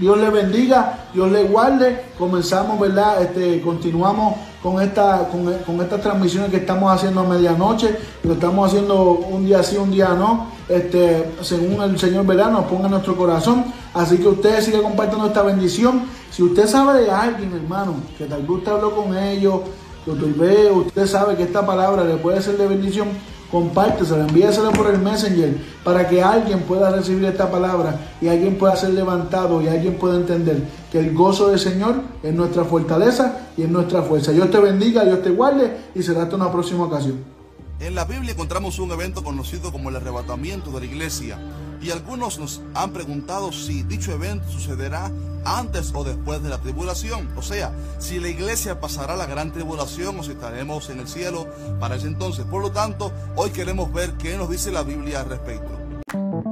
S2: Dios le bendiga, Dios le guarde. Comenzamos, ¿verdad? Este, continuamos con, esta, con, estas transmisiones que estamos haciendo a medianoche. Lo estamos haciendo un día sí, un día no. Este, según el Señor, ¿verdad? Nos ponga en nuestro corazón. Así que usted sigue compartiendo esta bendición. Si usted sabe de alguien, hermano, que tal vez usted habló con ellos, que usted usted sabe que esta palabra le puede ser de bendición compártesela, envíasela por el Messenger para que alguien pueda recibir esta palabra y alguien pueda ser levantado y alguien pueda entender que el gozo del Señor es nuestra fortaleza y es nuestra fuerza. Dios te bendiga, Dios te guarde y será hasta una próxima ocasión.
S4: En la Biblia encontramos un evento conocido como el arrebatamiento de la iglesia y algunos nos han preguntado si dicho evento sucederá antes o después de la tribulación. O sea, si la iglesia pasará la gran tribulación o si estaremos en el cielo para ese entonces. Por lo tanto, hoy queremos ver qué nos dice la Biblia al respecto.